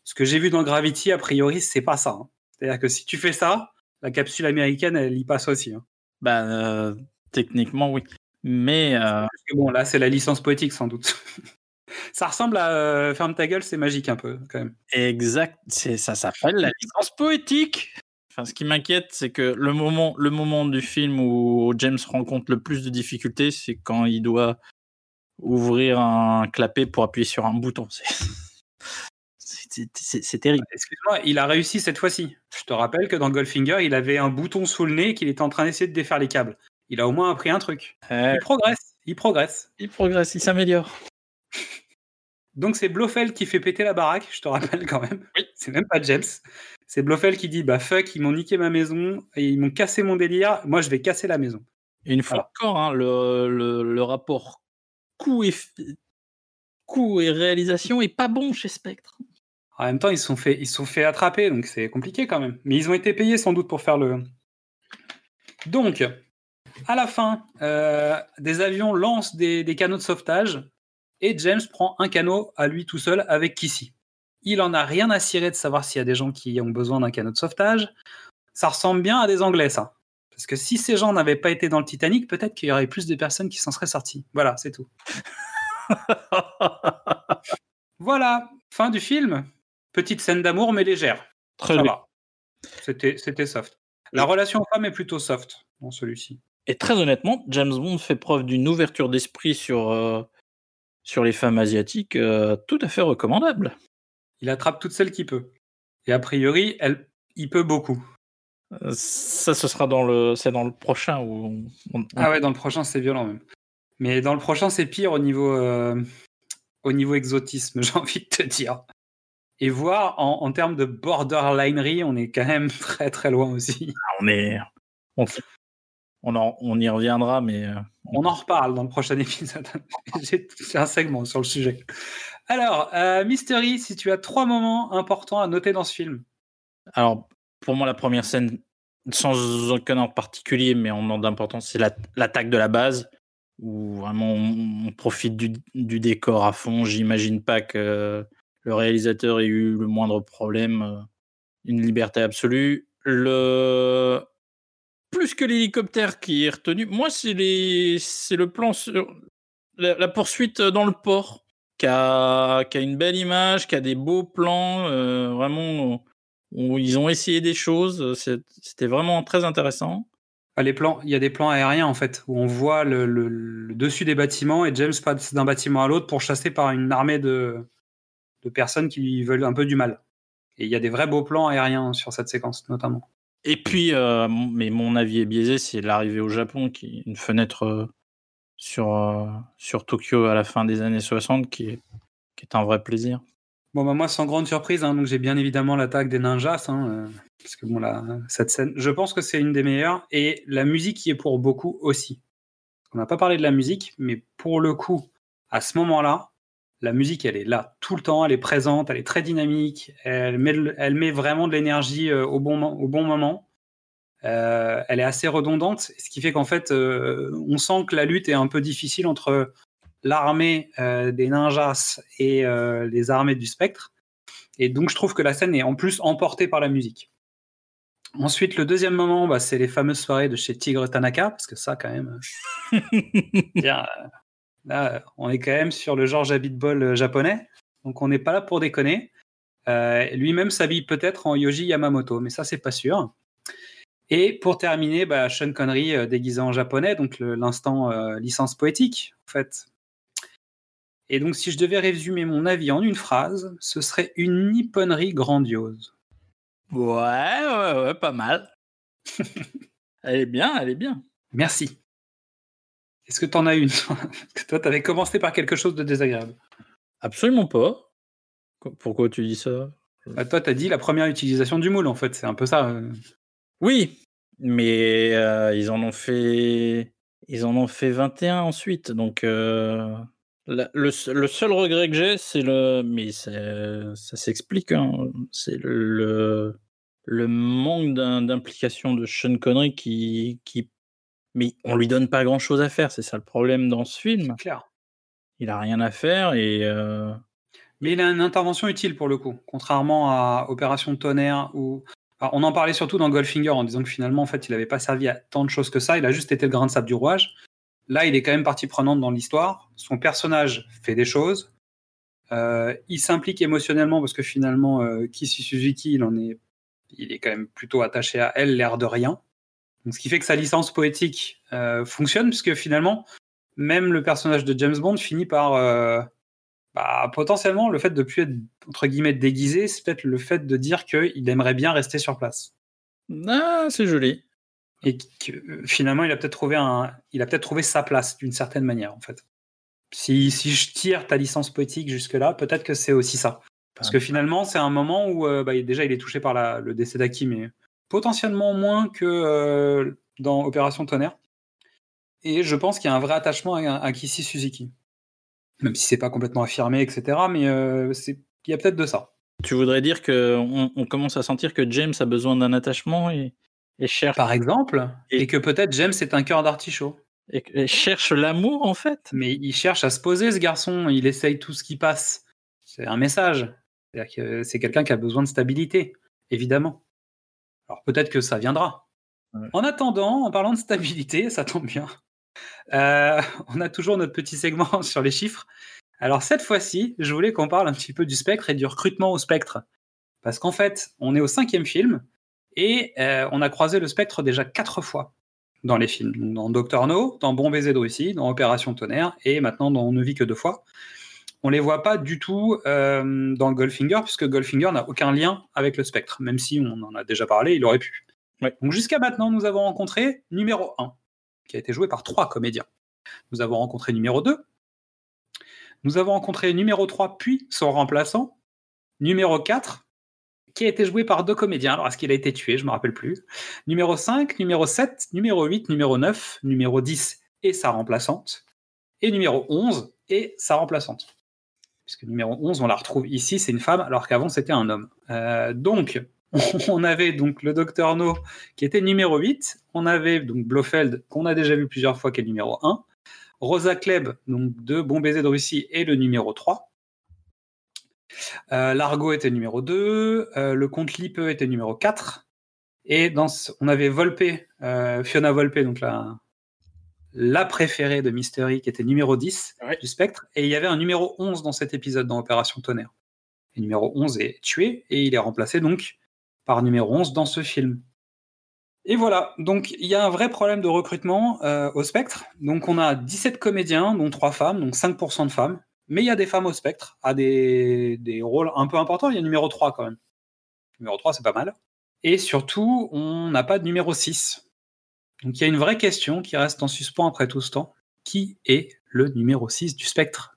Ce que j'ai vu dans Gravity, a priori, c'est pas ça. hein. C'est-à-dire que si tu fais ça, la capsule américaine, elle y passe aussi. hein. Bah, euh, techniquement, oui. Mais euh, Parce que bon, là, c'est la licence poétique sans doute. [laughs] ça ressemble à euh, Ferme ta gueule, c'est magique un peu quand même. exact, ça s'appelle la licence poétique. Enfin, ce qui m'inquiète, c'est que le moment, le moment du film où James rencontre le plus de difficultés, c'est quand il doit ouvrir un clapet pour appuyer sur un bouton. C'est- terrible. Excuse-moi, il a réussi cette fois-ci. Je te rappelle que dans Goldfinger, il avait un bouton sous le nez et qu'il était en train d'essayer de défaire les câbles. Il a au moins appris un truc. Il progresse, il progresse. il progresse, il s'améliore. [laughs] Donc c'est Blofeld qui fait péter la baraque, je te rappelle quand même. Oui. C'est même pas James. C'est Blofeld qui dit bah fuck, ils m'ont niqué ma maison et ils m'ont cassé mon délire. Moi je vais casser la maison. Et une fois Voilà. encore, hein, le, le, le rapport coût et, coût et réalisation est pas bon chez Spectre. En même temps ils se sont fait ils sont fait attraper donc c'est compliqué quand même. Mais ils ont été payés sans doute pour faire le. Donc à la fin, euh, des avions lancent des, des canaux de sauvetage et James prend un canot à lui tout seul avec Kissy. Il en a rien à cirer de savoir s'il y a des gens qui ont besoin d'un canot de sauvetage. Ça ressemble bien à des Anglais, ça. Parce que si ces gens n'avaient pas été dans le Titanic, peut-être qu'il y aurait plus de personnes qui s'en seraient sorties. Voilà, c'est tout. [laughs] Voilà, fin du film. Petite scène d'amour, mais légère. Très Ça bien. C'était soft. La relation femme est plutôt soft dans celui-ci. Et très honnêtement, James Bond fait preuve d'une ouverture d'esprit sur, euh, sur les femmes asiatiques euh, tout à fait recommandable. Il attrape toutes celles qu'il peut. Et a priori, elle, il peut beaucoup. Euh, Ça, ce sera dans le, c'est dans le prochain où on- on- Ah ouais, dans le prochain, c'est violent même. Mais dans le prochain, c'est pire au niveau, euh, au niveau exotisme, [laughs] j'ai envie de te dire. Et voir en, en termes de borderlinerie, on est quand même [laughs] très très loin aussi. on est, on, on, en- on y reviendra, mais euh, On en reparle dans le prochain épisode. [laughs] J'ai un segment sur le sujet. Alors, euh, Mystery, si tu as trois moments importants à noter dans ce film. Alors, pour moi, la première scène, sans aucun ordre particulier, mais en ordre d'importance, c'est la- l'attaque de la base, où vraiment on, on profite du, du décor à fond. J'imagine pas que le réalisateur ait eu le moindre problème. euh, Une liberté absolue. Plus que l'hélicoptère qui est retenu, moi, c'est le plan sur la, poursuite dans le port, qui a, une belle image, qui a des beaux plans, euh, vraiment où ils ont essayé des choses. C'était vraiment très intéressant. Ah, il y a des plans aériens en fait où on voit le dessus des bâtiments et James passe d'un bâtiment à l'autre pour chasser par une armée de, de personnes qui lui veulent un peu du mal. Et il y a des vrais beaux plans aériens sur cette séquence notamment. Et puis, euh, mais mon avis est biaisé, c'est l'arrivée au Japon, qui est une fenêtre euh, sur, euh, sur Tokyo à la fin des années 60, qui est, qui est un vrai plaisir. Bon bah moi sans grande surprise, hein, donc j'ai bien évidemment l'attaque des ninjas, hein, parce que bon là cette scène, je pense que c'est une des meilleures et la musique y est pour beaucoup aussi. On n'a pas parlé de la musique, mais pour le coup, à ce moment-là, la musique elle est là tout le temps, elle est présente, elle est très dynamique, elle met, de- elle met vraiment de l'énergie euh, au bon mo- au bon moment. Euh, elle est assez redondante, ce qui fait qu'en fait, euh, on sent que la lutte est un peu difficile entre l'armée des ninjas et les armées du spectre. Et donc, je trouve que la scène est en plus emportée par la musique. Ensuite, le deuxième moment, bah, c'est les fameuses soirées de chez Tigre Tanaka, parce que ça, quand même, [laughs] bien, là, on est quand même sur le George Abitbol euh, japonais, donc on n'est pas là pour déconner. Euh, Lui-même s'habille peut-être en Yoji Yamamoto, mais ça, c'est pas sûr. Et pour terminer, bah, Sean Connery euh, déguisé en japonais, donc l'instant euh, licence poétique, en fait. Et donc, si je devais résumer mon avis en une phrase, ce serait une nipponnerie grandiose. Ouais, ouais, ouais, pas mal. [laughs] elle est bien, elle est bien. Merci. Est-ce que tu en as une? [laughs] Parce que Toi, tu avais commencé par quelque chose de désagréable. Absolument pas. Qu- Pourquoi tu dis ça? Bah, toi, tu as dit la première utilisation du moule, en fait. C'est un peu ça. euh. Oui, mais euh, ils en ont fait, ils en ont fait 21 ensuite. Donc euh, la- le, se- le seul regret que j'ai, c'est le, mais ça s'explique, hein, c'est le, le manque d'im- d'implication de Sean Connery qui, qui, mais on lui donne pas grand chose à faire. C'est ça le problème dans ce film. Clair. Il a rien à faire et euh, Mais il a une intervention utile pour le coup, contrairement à Opération Tonnerre où enfin, on en parlait surtout dans Goldfinger en disant que finalement en fait il n'avait pas servi à tant de choses que ça, il a juste été le grain de sable du rouage. Là, il est quand même partie prenante dans l'histoire. Son personnage fait des choses. Euh, il s'implique émotionnellement parce que finalement, euh, Kishi Suzuki, il en est, il est quand même plutôt attaché à elle, l'air de rien. Donc, ce qui fait que sa licence poétique euh, fonctionne, puisque finalement, même le personnage de James Bond finit par euh, bah, potentiellement le fait de plus être entre guillemets déguisé, c'est peut-être le fait de dire qu'il aimerait bien rester sur place ah, c'est joli. et que euh, finalement il a peut-être trouvé un, il a peut-être trouvé sa place d'une certaine manière en fait. Si, si je tire ta licence poétique jusque là, peut-être que c'est aussi ça. Parce que finalement c'est un moment où euh, bah, déjà il est touché par la- le décès d'Aki, mais potentiellement moins que euh, dans Opération Tonnerre. Et je pense qu'il y a un vrai attachement à, à Suzuki, même si c'est pas complètement affirmé, etc. Mais euh, il y a peut-être de ça. Tu voudrais dire que on, on commence à sentir que James a besoin d'un attachement et, et cherche Par exemple, Et- et que peut-être James est un cœur d'artichaut. et, et cherche l'amour en fait. Mais il cherche à se poser, ce garçon. Il essaye tout ce qui passe. C'est un message. C'est-à-dire que c'est quelqu'un qui a besoin de stabilité, évidemment. Alors peut-être que ça viendra. Ouais. En attendant, en parlant de stabilité, [laughs] ça tombe bien. euh, on a toujours notre petit segment [laughs] sur les chiffres. Alors cette fois-ci, je voulais qu'on parle un petit peu du spectre et du recrutement au spectre. Parce qu'en fait, on est au cinquième film et euh, on a croisé le spectre déjà quatre fois dans les films. Dans Doctor No, dans Bon baiser de Russie, dans Opération Tonnerre et maintenant dans On ne vit que deux fois. On les voit pas du tout euh, dans Goldfinger, puisque Goldfinger n'a aucun lien avec le spectre, même si on en a déjà parlé, il aurait pu. Ouais. Donc jusqu'à maintenant, nous avons rencontré numéro 1, qui a été joué par trois comédiens. Nous avons rencontré numéro 2, nous avons rencontré numéro 3, puis son remplaçant, numéro 4, qui a été joué par deux comédiens. Alors, est-ce qu'il a été tué? Je ne me rappelle plus. Numéro 5, numéro 7, numéro 8, numéro 9, numéro 10 et sa remplaçante. Et numéro 11 et sa remplaçante. Puisque numéro 11, on la retrouve ici, c'est une femme, alors qu'avant, c'était un homme. Euh, donc, [laughs] on avait donc le docteur No qui était numéro 8. On avait donc Blofeld, qu'on a déjà vu plusieurs fois, qui est numéro 1. Rosa Klebb, donc de Bon baiser de Russie, est le numéro 3. Euh, Largo était numéro 2, euh, le comte Lippe était numéro 4, et dans on avait Volpe, Fiona Volpe, donc la, la préférée de Mystery, qui était numéro 10 Ouais. du spectre, et il y avait un numéro 11 dans cet épisode, dans Opération Tonnerre. Le numéro 11 est tué, et il est remplacé donc par numéro 11 dans ce film. Et voilà, donc il y a un vrai problème de recrutement euh, au spectre. Donc on a 17 comédiens, dont 3 femmes, donc 5% de femmes. Mais il y a des femmes au spectre, à des, des rôles un peu importants. Il y a numéro 3 quand même. Numéro 3, c'est pas mal. Et surtout, on n'a pas de numéro 6. Donc il y a une vraie question qui reste en suspens après tout ce temps. Qui est le numéro 6 du spectre?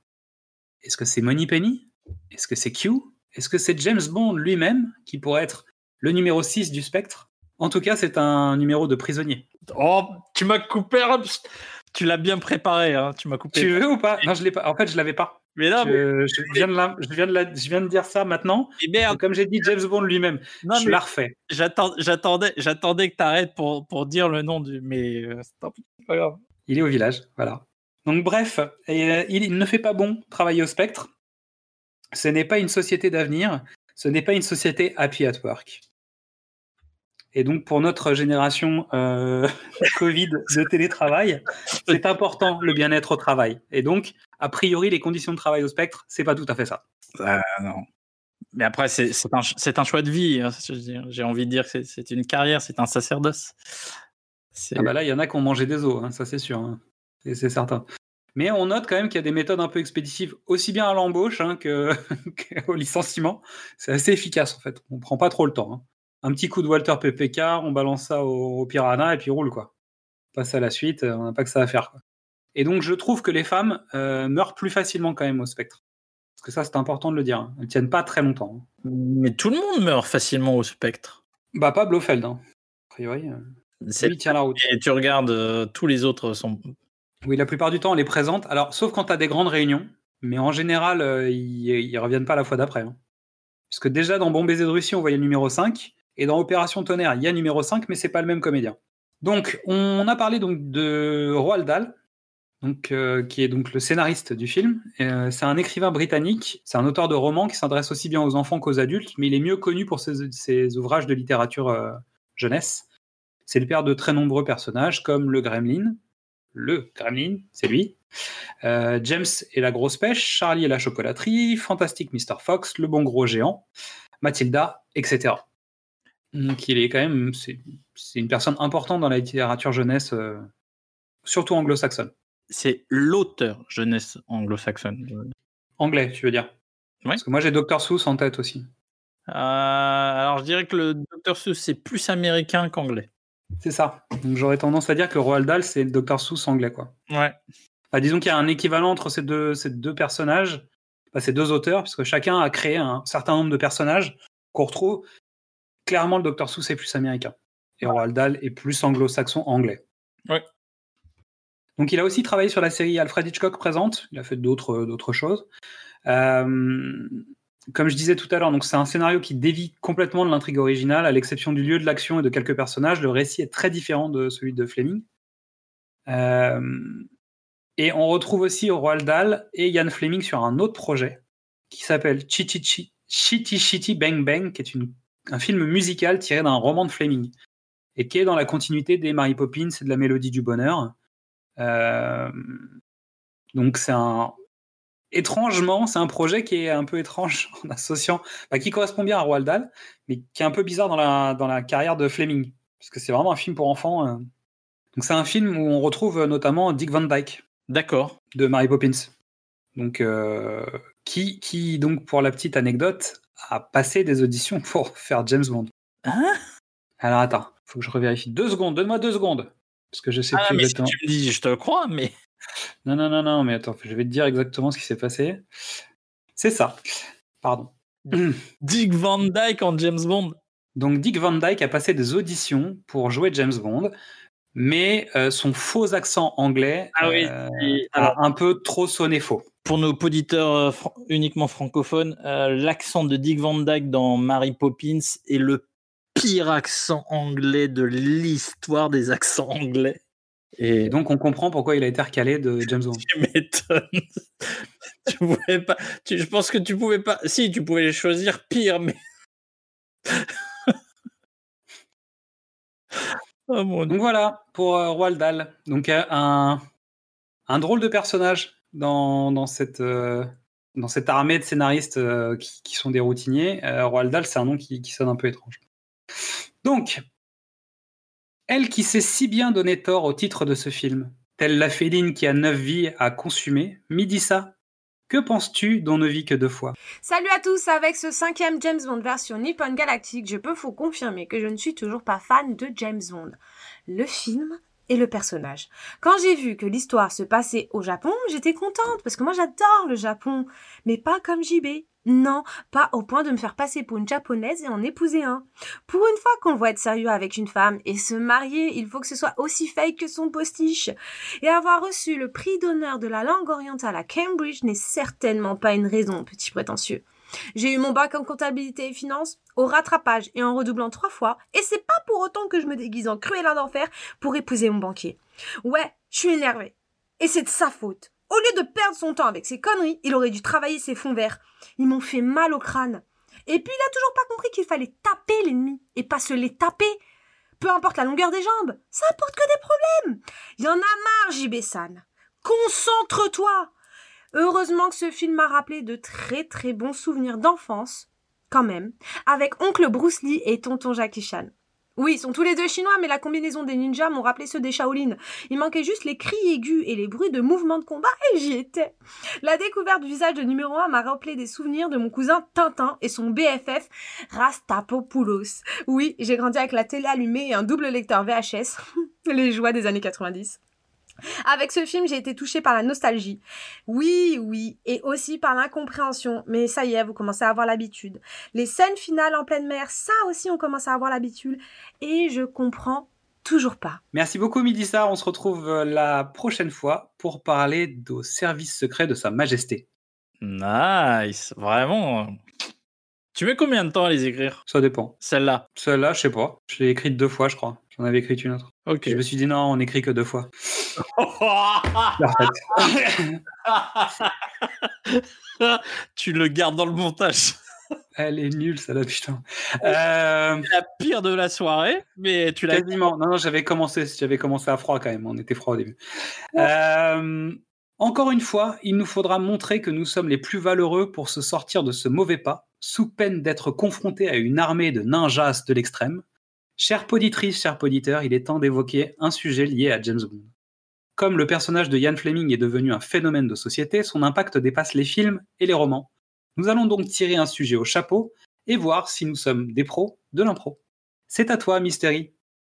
Est-ce que c'est Money Penny? Est-ce que c'est Q? Est-ce que c'est James Bond lui-même qui pourrait être le numéro 6 du spectre? En tout cas, c'est un numéro de prisonnier. Oh, tu m'as coupé. Tu l'as bien préparé. Hein. Tu m'as coupé. Tu veux ou pas? Non, je l'ai pas. En fait, je l'avais pas. Mais non, mais- Je, je viens de la- je viens de la- je viens de dire ça maintenant. mais merde, Comme j'ai dit James Bond lui-même, non, je la refais. j'attendais, j'attendais que t'arrêtes pour, pour dire le nom du. Mais euh, c'est pas grave. Il est au village, voilà. Donc bref, et, euh, il ne fait pas bon travailler au Spectre. Ce n'est pas une société d'avenir, ce n'est pas une société happy at work. Et donc pour notre génération euh, [laughs] Covid de télétravail, c'est important le bien-être au travail. Et donc, a priori, les conditions de travail au Spectre, c'est pas tout à fait ça. Ah, non. Mais après, c'est un, choix de vie. hein. J'ai envie de dire que c'est- une carrière, c'est un sacerdoce. Ah bah là, il y en a qui ont mangé des os, hein, ça c'est sûr. hein. Et c'est certain. Mais on note quand même qu'il y a des méthodes un peu expéditives, aussi bien à l'embauche hein, qu'au [laughs] licenciement. C'est assez efficace en fait. On prend pas trop le temps. Un petit coup de Walter PPK, on balance ça au, au piranha et puis roule quoi. On passe à la suite, euh, on n'a pas que ça à faire. quoi. Et donc je trouve que les femmes euh, meurent plus facilement quand même au spectre. Parce que ça c'est important de le dire. hein. Elles tiennent pas très longtemps. hein. Mais tout le monde meurt facilement au spectre. Bah pas Blofeld. Hein. A priori, euh, lui tient la route. Et tu regardes, euh, tous les autres sont. Oui, la plupart du temps, on les présente. Alors, sauf quand tu as des grandes réunions, mais en général, ils, ils reviennent pas la fois d'après. hein. Puisque déjà, dans Bon baiser de Russie, on voyait le numéro 5, et dans Opération Tonnerre, il y a numéro 5, mais c'est pas le même comédien. Donc, on a parlé donc de Roald Dahl, donc, euh, qui est donc le scénariste du film. Euh, c'est un écrivain britannique, c'est un auteur de romans qui s'adresse aussi bien aux enfants qu'aux adultes, mais il est mieux connu pour ses, ouvrages de littérature euh, jeunesse. C'est le père de très nombreux personnages, comme le Gremlin, le Gremlin, c'est lui. James et la grosse pêche, Charlie et la chocolaterie, Fantastic Mr. Fox, le bon gros géant, Mathilda, etc. Donc il est quand même, c'est une personne importante dans la littérature jeunesse, euh, surtout anglo-saxonne. C'est l'auteur jeunesse anglo-saxonne. Anglais, tu veux dire? Ouais. Parce que moi j'ai Dr. Seuss en tête aussi. Euh, alors, je dirais que le Dr. Seuss, c'est plus américain qu'anglais. C'est ça. Donc j'aurais tendance à dire que Roald Dahl c'est le Dr. Seuss anglais, quoi. Ouais. Enfin, disons qu'il y a un équivalent entre ces deux, ces deux personnages, enfin, ces deux auteurs, puisque chacun a créé un certain nombre de personnages qu'on retrouve. Clairement, le Dr. Seuss est plus américain. Et Roald Dahl est plus anglo-saxon anglais. Ouais. Donc, il a aussi travaillé sur la série Alfred Hitchcock présente. Il a fait d'autres, d'autres choses. Euh, comme je disais tout à l'heure, donc c'est un scénario qui dévie complètement de l'intrigue originale, à l'exception du lieu de l'action et de quelques personnages. Le récit est très différent de celui de Fleming. Euh, et on retrouve aussi Roald Dahl et Ian Fleming sur un autre projet qui s'appelle Chitty Chi- Chitty Chitty Bang Bang, qui est une- un film musical tiré d'un roman de Fleming et qui est dans la continuité des Mary Poppins et de la Mélodie du Bonheur. Euh, donc c'est un étrangement, c'est un projet qui est un peu étrange [laughs] en associant, bah, qui correspond bien à Roald Dahl, mais qui est un peu bizarre dans la, dans la carrière de Fleming, parce que c'est vraiment un film pour enfants. euh. Donc c'est un film où on retrouve euh, notamment Dick Van Dyke D'accord. de Mary Poppins. Donc, euh, qui, qui, donc, pour la petite anecdote, a passé des auditions [laughs] pour faire James Bond. Hein? Alors, attends, faut que je revérifie. Deux secondes, donne-moi deux secondes. Parce que je sais Ah, plus mais si exactement. tu me dis, je te crois, mais. Non, non, non, non, mais attends, je vais te dire exactement ce qui s'est passé. C'est ça. Pardon. [clears throat] Dick Van Dyke en James Bond. Donc, Dick Van Dyke a passé des auditions pour jouer James Bond, mais euh, son faux accent anglais Ah oui, euh, a alors- un peu trop sonné faux. Pour nos auditeurs euh, uniquement francophones, euh, l'accent de Dick Van Dyke dans Mary Poppins est le pire accent anglais de l'histoire des accents anglais. Et Et donc, on comprend pourquoi il a été recalé de James Bond. tu [laughs] m'étonnes. [laughs] tu pouvais pas. tu- je pense que tu pouvais pas. Si, tu pouvais choisir pire, mais. Oh. Donc voilà pour euh, Roald Dahl. Donc euh, un, drôle de personnage dans, euh, cette armée de scénaristes qui, sont des routiniers. Roald Dahl, c'est un nom qui, sonne un peu étrange. Donc, elle qui sait si bien donner tort au titre de ce film, telle la féline qui a neuf vies à consumer, Midissa, que penses-tu d'On ne vit que deux fois? Salut à tous, avec ce cinquième James Bond version Nippon Galactic, je peux vous confirmer que je ne suis toujours pas fan de James Bond. Le film et le personnage. Quand j'ai vu que l'histoire se passait au Japon, j'étais contente parce que moi j'adore le Japon, mais pas comme JB. Non, pas au point de me faire passer pour une japonaise et en épouser un. Pour une fois qu'on voit être sérieux avec une femme et se marier, il faut que ce soit aussi fake que son postiche. Et avoir reçu le prix d'honneur de la langue orientale à Cambridge n'est certainement pas une raison, petit prétentieux. J'ai eu mon bac en comptabilité et finance au rattrapage et en redoublant trois fois, et c'est pas pour autant que je me déguise en cruelle d'enfer pour épouser mon banquier. Ouais, je suis énervée. Et c'est de sa faute. Au lieu de perdre son temps avec ses conneries, il aurait dû travailler ses fonds verts. Ils m'ont fait mal au crâne. Et puis il a toujours pas compris qu'il fallait taper l'ennemi et pas se les taper. Peu importe la longueur des jambes, ça apporte que des problèmes. Il y en a marre, JB San. Concentre-toi. Heureusement que ce film m'a rappelé de très très bons souvenirs d'enfance, quand même, avec oncle Bruce Lee et tonton Jackie Chan. Oui, ils sont tous les deux chinois, mais la combinaison des ninjas m'ont rappelé ceux des Shaolin. Il manquait juste les cris aigus et les bruits de mouvements de combat, et j'y étais. La découverte du visage de numéro 1 m'a rappelé des souvenirs de mon cousin Tintin et son BFF Rastapopoulos. Oui, j'ai grandi avec la télé allumée et un double lecteur VHS. [laughs] les joies des années 90. [laughs] Avec ce film, j'ai été touchée par la nostalgie. Oui, oui, et aussi par l'incompréhension. Mais ça y est, vous commencez à avoir l'habitude. Les scènes finales en pleine mer, ça aussi, on commence à avoir l'habitude. Et je comprends toujours pas. Merci beaucoup, Midissa. On se retrouve euh, la prochaine fois pour parler des services secrets de Sa Majesté. Nice, vraiment. Tu mets combien de temps à les écrire? Ça dépend. Celle-là? Celle-là, je sais pas. Je l'ai écrite deux fois, je crois. J'en avais écrite une autre. Je me suis dit non, on écrit que deux fois. [laughs] [laughs] tu le gardes dans le montage. Elle est nulle, ça là, putain. Euh, C'est la pire de la soirée, mais tu l'as quasiment. Non, non, j'avais commencé, j'avais commencé à froid quand même. On était froid au début. Euh, encore une fois, il nous faudra montrer que nous sommes les plus valeureux pour se sortir de ce mauvais pas, sous peine d'être confrontés à une armée de ninjas de l'extrême. Chère poditrice, cher poditeur, il est temps d'évoquer un sujet lié à James Bond. Comme le personnage de Ian Fleming est devenu un phénomène de société, son impact dépasse les films et les romans. Nous allons donc tirer un sujet au chapeau et voir si nous sommes des pros de l'impro. C'est à toi, Mystery.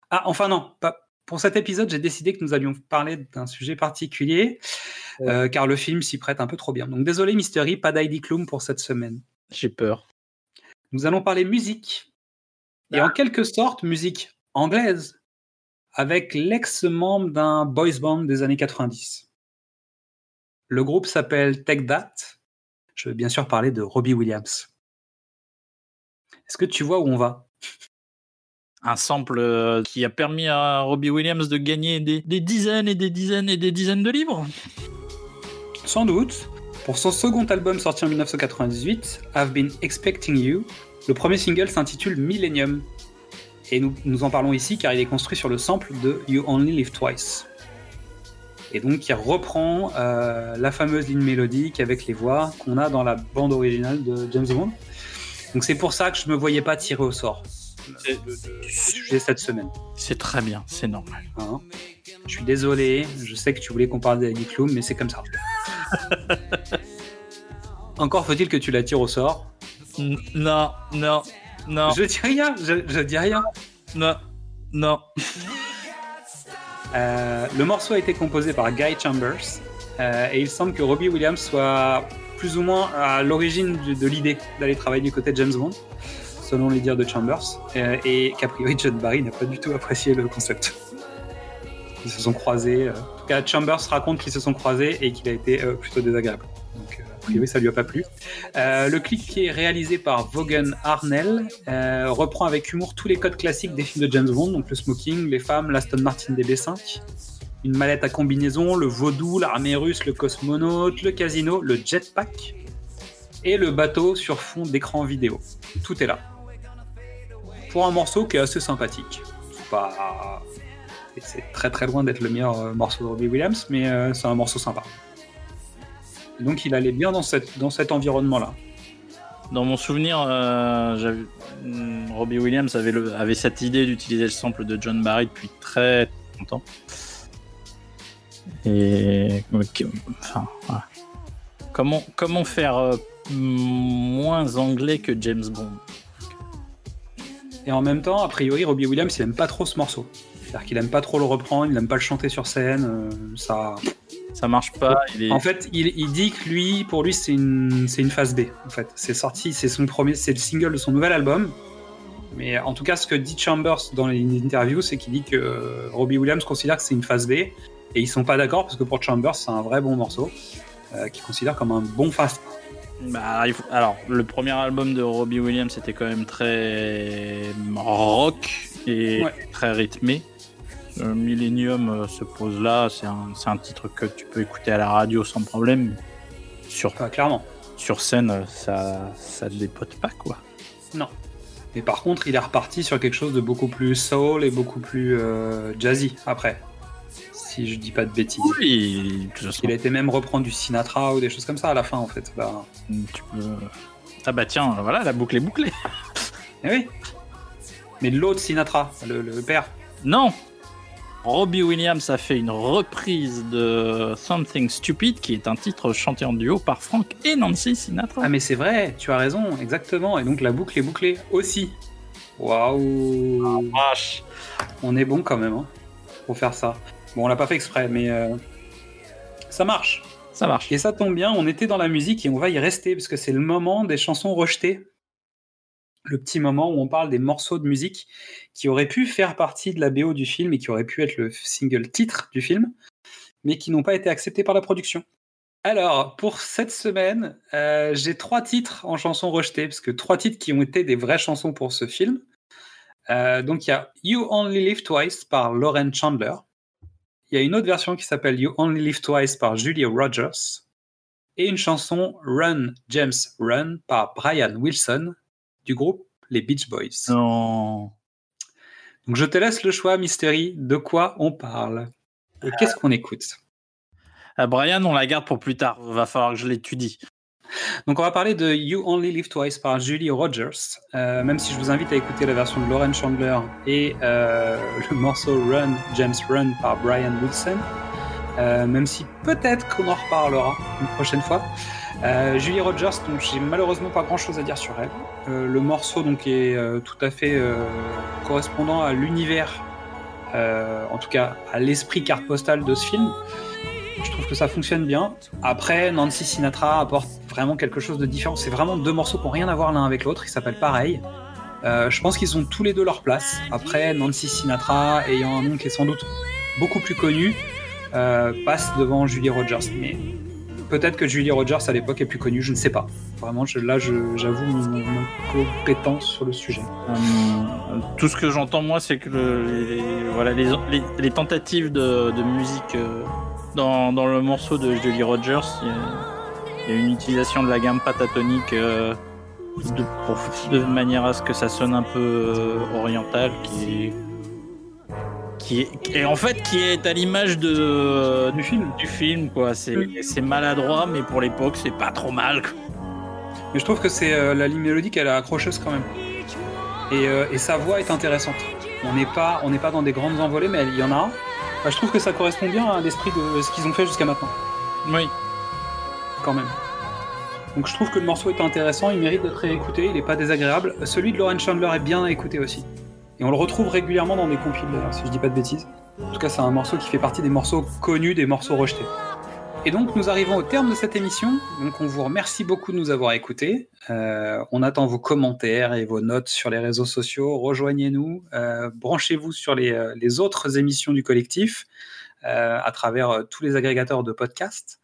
Ah, enfin non, pas. Pour cet épisode, j'ai décidé que nous allions parler d'un sujet particulier, euh, car le film s'y prête un peu trop bien. Donc désolé, Mystery, pas d'Heidi Klum pour cette semaine. J'ai peur. Nous allons parler musique. Et en quelque sorte, musique anglaise, avec l'ex-membre d'un boys band des années 90. Le groupe s'appelle Take That. Je veux bien sûr parler de Robbie Williams. Est-ce que tu vois où on va? Un sample euh, qui a permis à Robbie Williams de gagner des, des dizaines et des dizaines et des dizaines de livres Sans doute. Pour son second album sorti en 1998, I've Been Expecting You, le premier single s'intitule Millennium. Et nous, nous en parlons ici car il est construit sur le sample de You Only Live Twice. Et donc il reprend euh, la fameuse ligne mélodique avec les voix qu'on a dans la bande originale de James Bond. Donc c'est pour ça que je me voyais pas tirer au sort euh, du sujet cette semaine. C'est très bien, c'est normal. hein? Je suis désolé, je sais que tu voulais qu'on parle d'Heidi Klum, mais c'est comme ça. [laughs] Encore faut-il que tu la tires au sort. Non, non, non, Je dis rien, je, je dis rien. non, non. Euh, le morceau a été composé par Guy Chambers euh, et il semble que Robbie Williams soit plus ou moins à l'origine de l'idée d'aller travailler du côté de James Bond, selon les dires de Chambers, euh, et qu'a priori John Barry n'a pas du tout apprécié le concept. Ils se sont croisés. En tout cas, Chambers raconte qu'ils se sont croisés et qu'il a été plutôt désagréable. Ça lui a pas plu. Euh, le clip qui est réalisé par Vaughan Arnell euh, reprend avec humour tous les codes classiques des films de James Bond, donc le smoking, les femmes, l'Aston Martin DB5, une mallette à combinaison, le vaudou, l'armée russe, le cosmonaute, le casino, le jetpack et le bateau sur fond d'écran vidéo. Tout est là. Pour un morceau qui est assez sympathique. C'est pas. c'est- très très loin d'être le meilleur euh, morceau de Robbie Williams, mais c'est un morceau sympa. Donc il allait bien dans, cette, dans cet environnement-là. Dans mon souvenir, euh, hmm, Robbie Williams avait, le- avait cette idée d'utiliser le sample de John Barry depuis très longtemps. Et ok, enfin, voilà. comment comment faire euh, moins anglais que James Bond? Et en même temps, a priori, Robbie Williams, il aime pas trop ce morceau. C'est-à-dire qu'il aime pas trop le reprendre, il aime pas le chanter sur scène. euh, ça. Ça marche pas. Il est... En fait, il, il dit que lui, pour lui, c'est une, c'est une phase B. En fait, c'est sorti, c'est son premier, c'est le single de son nouvel album. Mais en tout cas, ce que dit Chambers dans les interviews, c'est qu'il dit que euh, Robbie Williams considère que c'est une phase B. Et ils sont pas d'accord parce que pour Chambers, c'est un vrai bon morceau euh, qu'il considère comme un bon phase Bah, faut- Alors, le premier album de Robbie Williams c'était quand même très rock et Ouais. très rythmé. Euh, Millennium euh, se pose là, c'est un, un titre que tu peux écouter à la radio sans problème. Sur, Enfin, clairement. sur scène, ça, ça dépote pas quoi. Non. Mais par contre, il est reparti sur quelque chose de beaucoup plus soul et beaucoup plus euh, jazzy après. Si je dis pas de bêtises. Oui, de Il a été même reprendre du Sinatra ou des choses comme ça à la fin en fait. Bah, tu peux. Ah bah tiens, voilà, la boucle est bouclée. [laughs] eh oui. Mais l'autre Sinatra, le, le père. Non Robbie Williams a fait une reprise de Something Stupid, qui est un titre chanté en duo par Frank et Nancy Sinatra. Ah mais c'est vrai, tu as raison, exactement. Et donc la boucle est bouclée aussi. Waouh. Vache. On est bon quand même hein, pour faire ça. Bon, on l'a pas fait exprès, mais euh, ça marche. Ça marche. Et ça tombe bien, on était dans la musique et on va y rester parce que c'est le moment des chansons rejetées. Le petit moment où on parle des morceaux de musique qui auraient pu faire partie de la BO du film et qui auraient pu être le single titre du film, mais qui n'ont pas été acceptés par la production. Alors, pour cette semaine, euh, j'ai trois titres en chansons rejetées, parce que trois titres qui ont été des vraies chansons pour ce film. Euh, donc, il y a You Only Live Twice par Lauren Chandler. Il y a une autre version qui s'appelle You Only Live Twice par Julia Rogers. Et une chanson Run, James Run par Brian Wilson du groupe Les Beach Boys. Non. Donc je te laisse le choix, Mystery, de quoi on parle et qu'est-ce qu'on écoute? Ah, Brian, on la garde pour plus tard. Va falloir que je l'étudie. Donc on va parler de You Only Live Twice par Julie Rogers, euh, même si je vous invite à écouter la version de Lauren Chandler et euh, [laughs] le morceau Run, James Run par Brian Wilson, euh, même si peut-être qu'on en reparlera une prochaine fois. Euh, Julie Rogers, donc j'ai malheureusement pas grand-chose à dire sur elle. Euh, le morceau donc est euh, tout à fait correspondant à l'univers, en tout cas à l'esprit carte postale de ce film. Je trouve que ça fonctionne bien. Après, Nancy Sinatra apporte vraiment quelque chose de différent. C'est vraiment deux morceaux qui n'ont rien à voir l'un avec l'autre. Ils s'appellent pareil. Je pense qu'ils ont tous les deux leur place. Après, Nancy Sinatra, ayant un nom qui est sans doute beaucoup plus connu, passe devant Julie Rogers. Mais peut-être que Julie Rogers à l'époque est plus connue, je ne sais pas. Vraiment, je- là, j'avoue mon, compétence sur le sujet. Euh, tout ce que j'entends moi, c'est que le- les, voilà, les, tentatives de, musique euh, dans, dans le morceau de Julie Rogers, il y, a, une utilisation de la gamme pentatonique euh, de, manière à ce que ça sonne un peu oriental, qui est, qui est, est- en fait qui est à l'image de Du film. du film quoi. C'est c'est maladroit, mais pour l'époque, c'est pas trop mal. quoi. Mais je trouve que c'est euh, la ligne mélodique, elle est accrocheuse quand même. Et, euh, et sa voix est intéressante. On n'est pas, on n'est pas dans des grandes envolées, mais il y en a. Bah, je trouve que ça correspond bien à l'esprit de ce qu'ils ont fait jusqu'à maintenant, Oui. quand même. Donc je trouve que le morceau est intéressant, il mérite d'être réécouté, il n'est pas désagréable. Celui de Lauren Chandler est bien à écouter aussi. Et on le retrouve régulièrement dans des compiles, si je dis pas de bêtises. En tout cas, c'est un morceau qui fait partie des morceaux connus, des morceaux rejetés. Et donc, nous arrivons au terme de cette émission. Donc, on vous remercie beaucoup de nous avoir écoutés. Euh, on attend vos commentaires et vos notes sur les réseaux sociaux. Rejoignez-nous, euh, branchez-vous sur les, euh, les autres émissions du collectif à travers tous les agrégateurs de podcasts.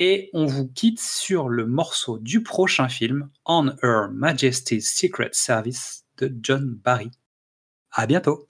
Et on vous quitte sur le morceau du prochain film, On Her Majesty's Secret Service de John Barry. À bientôt!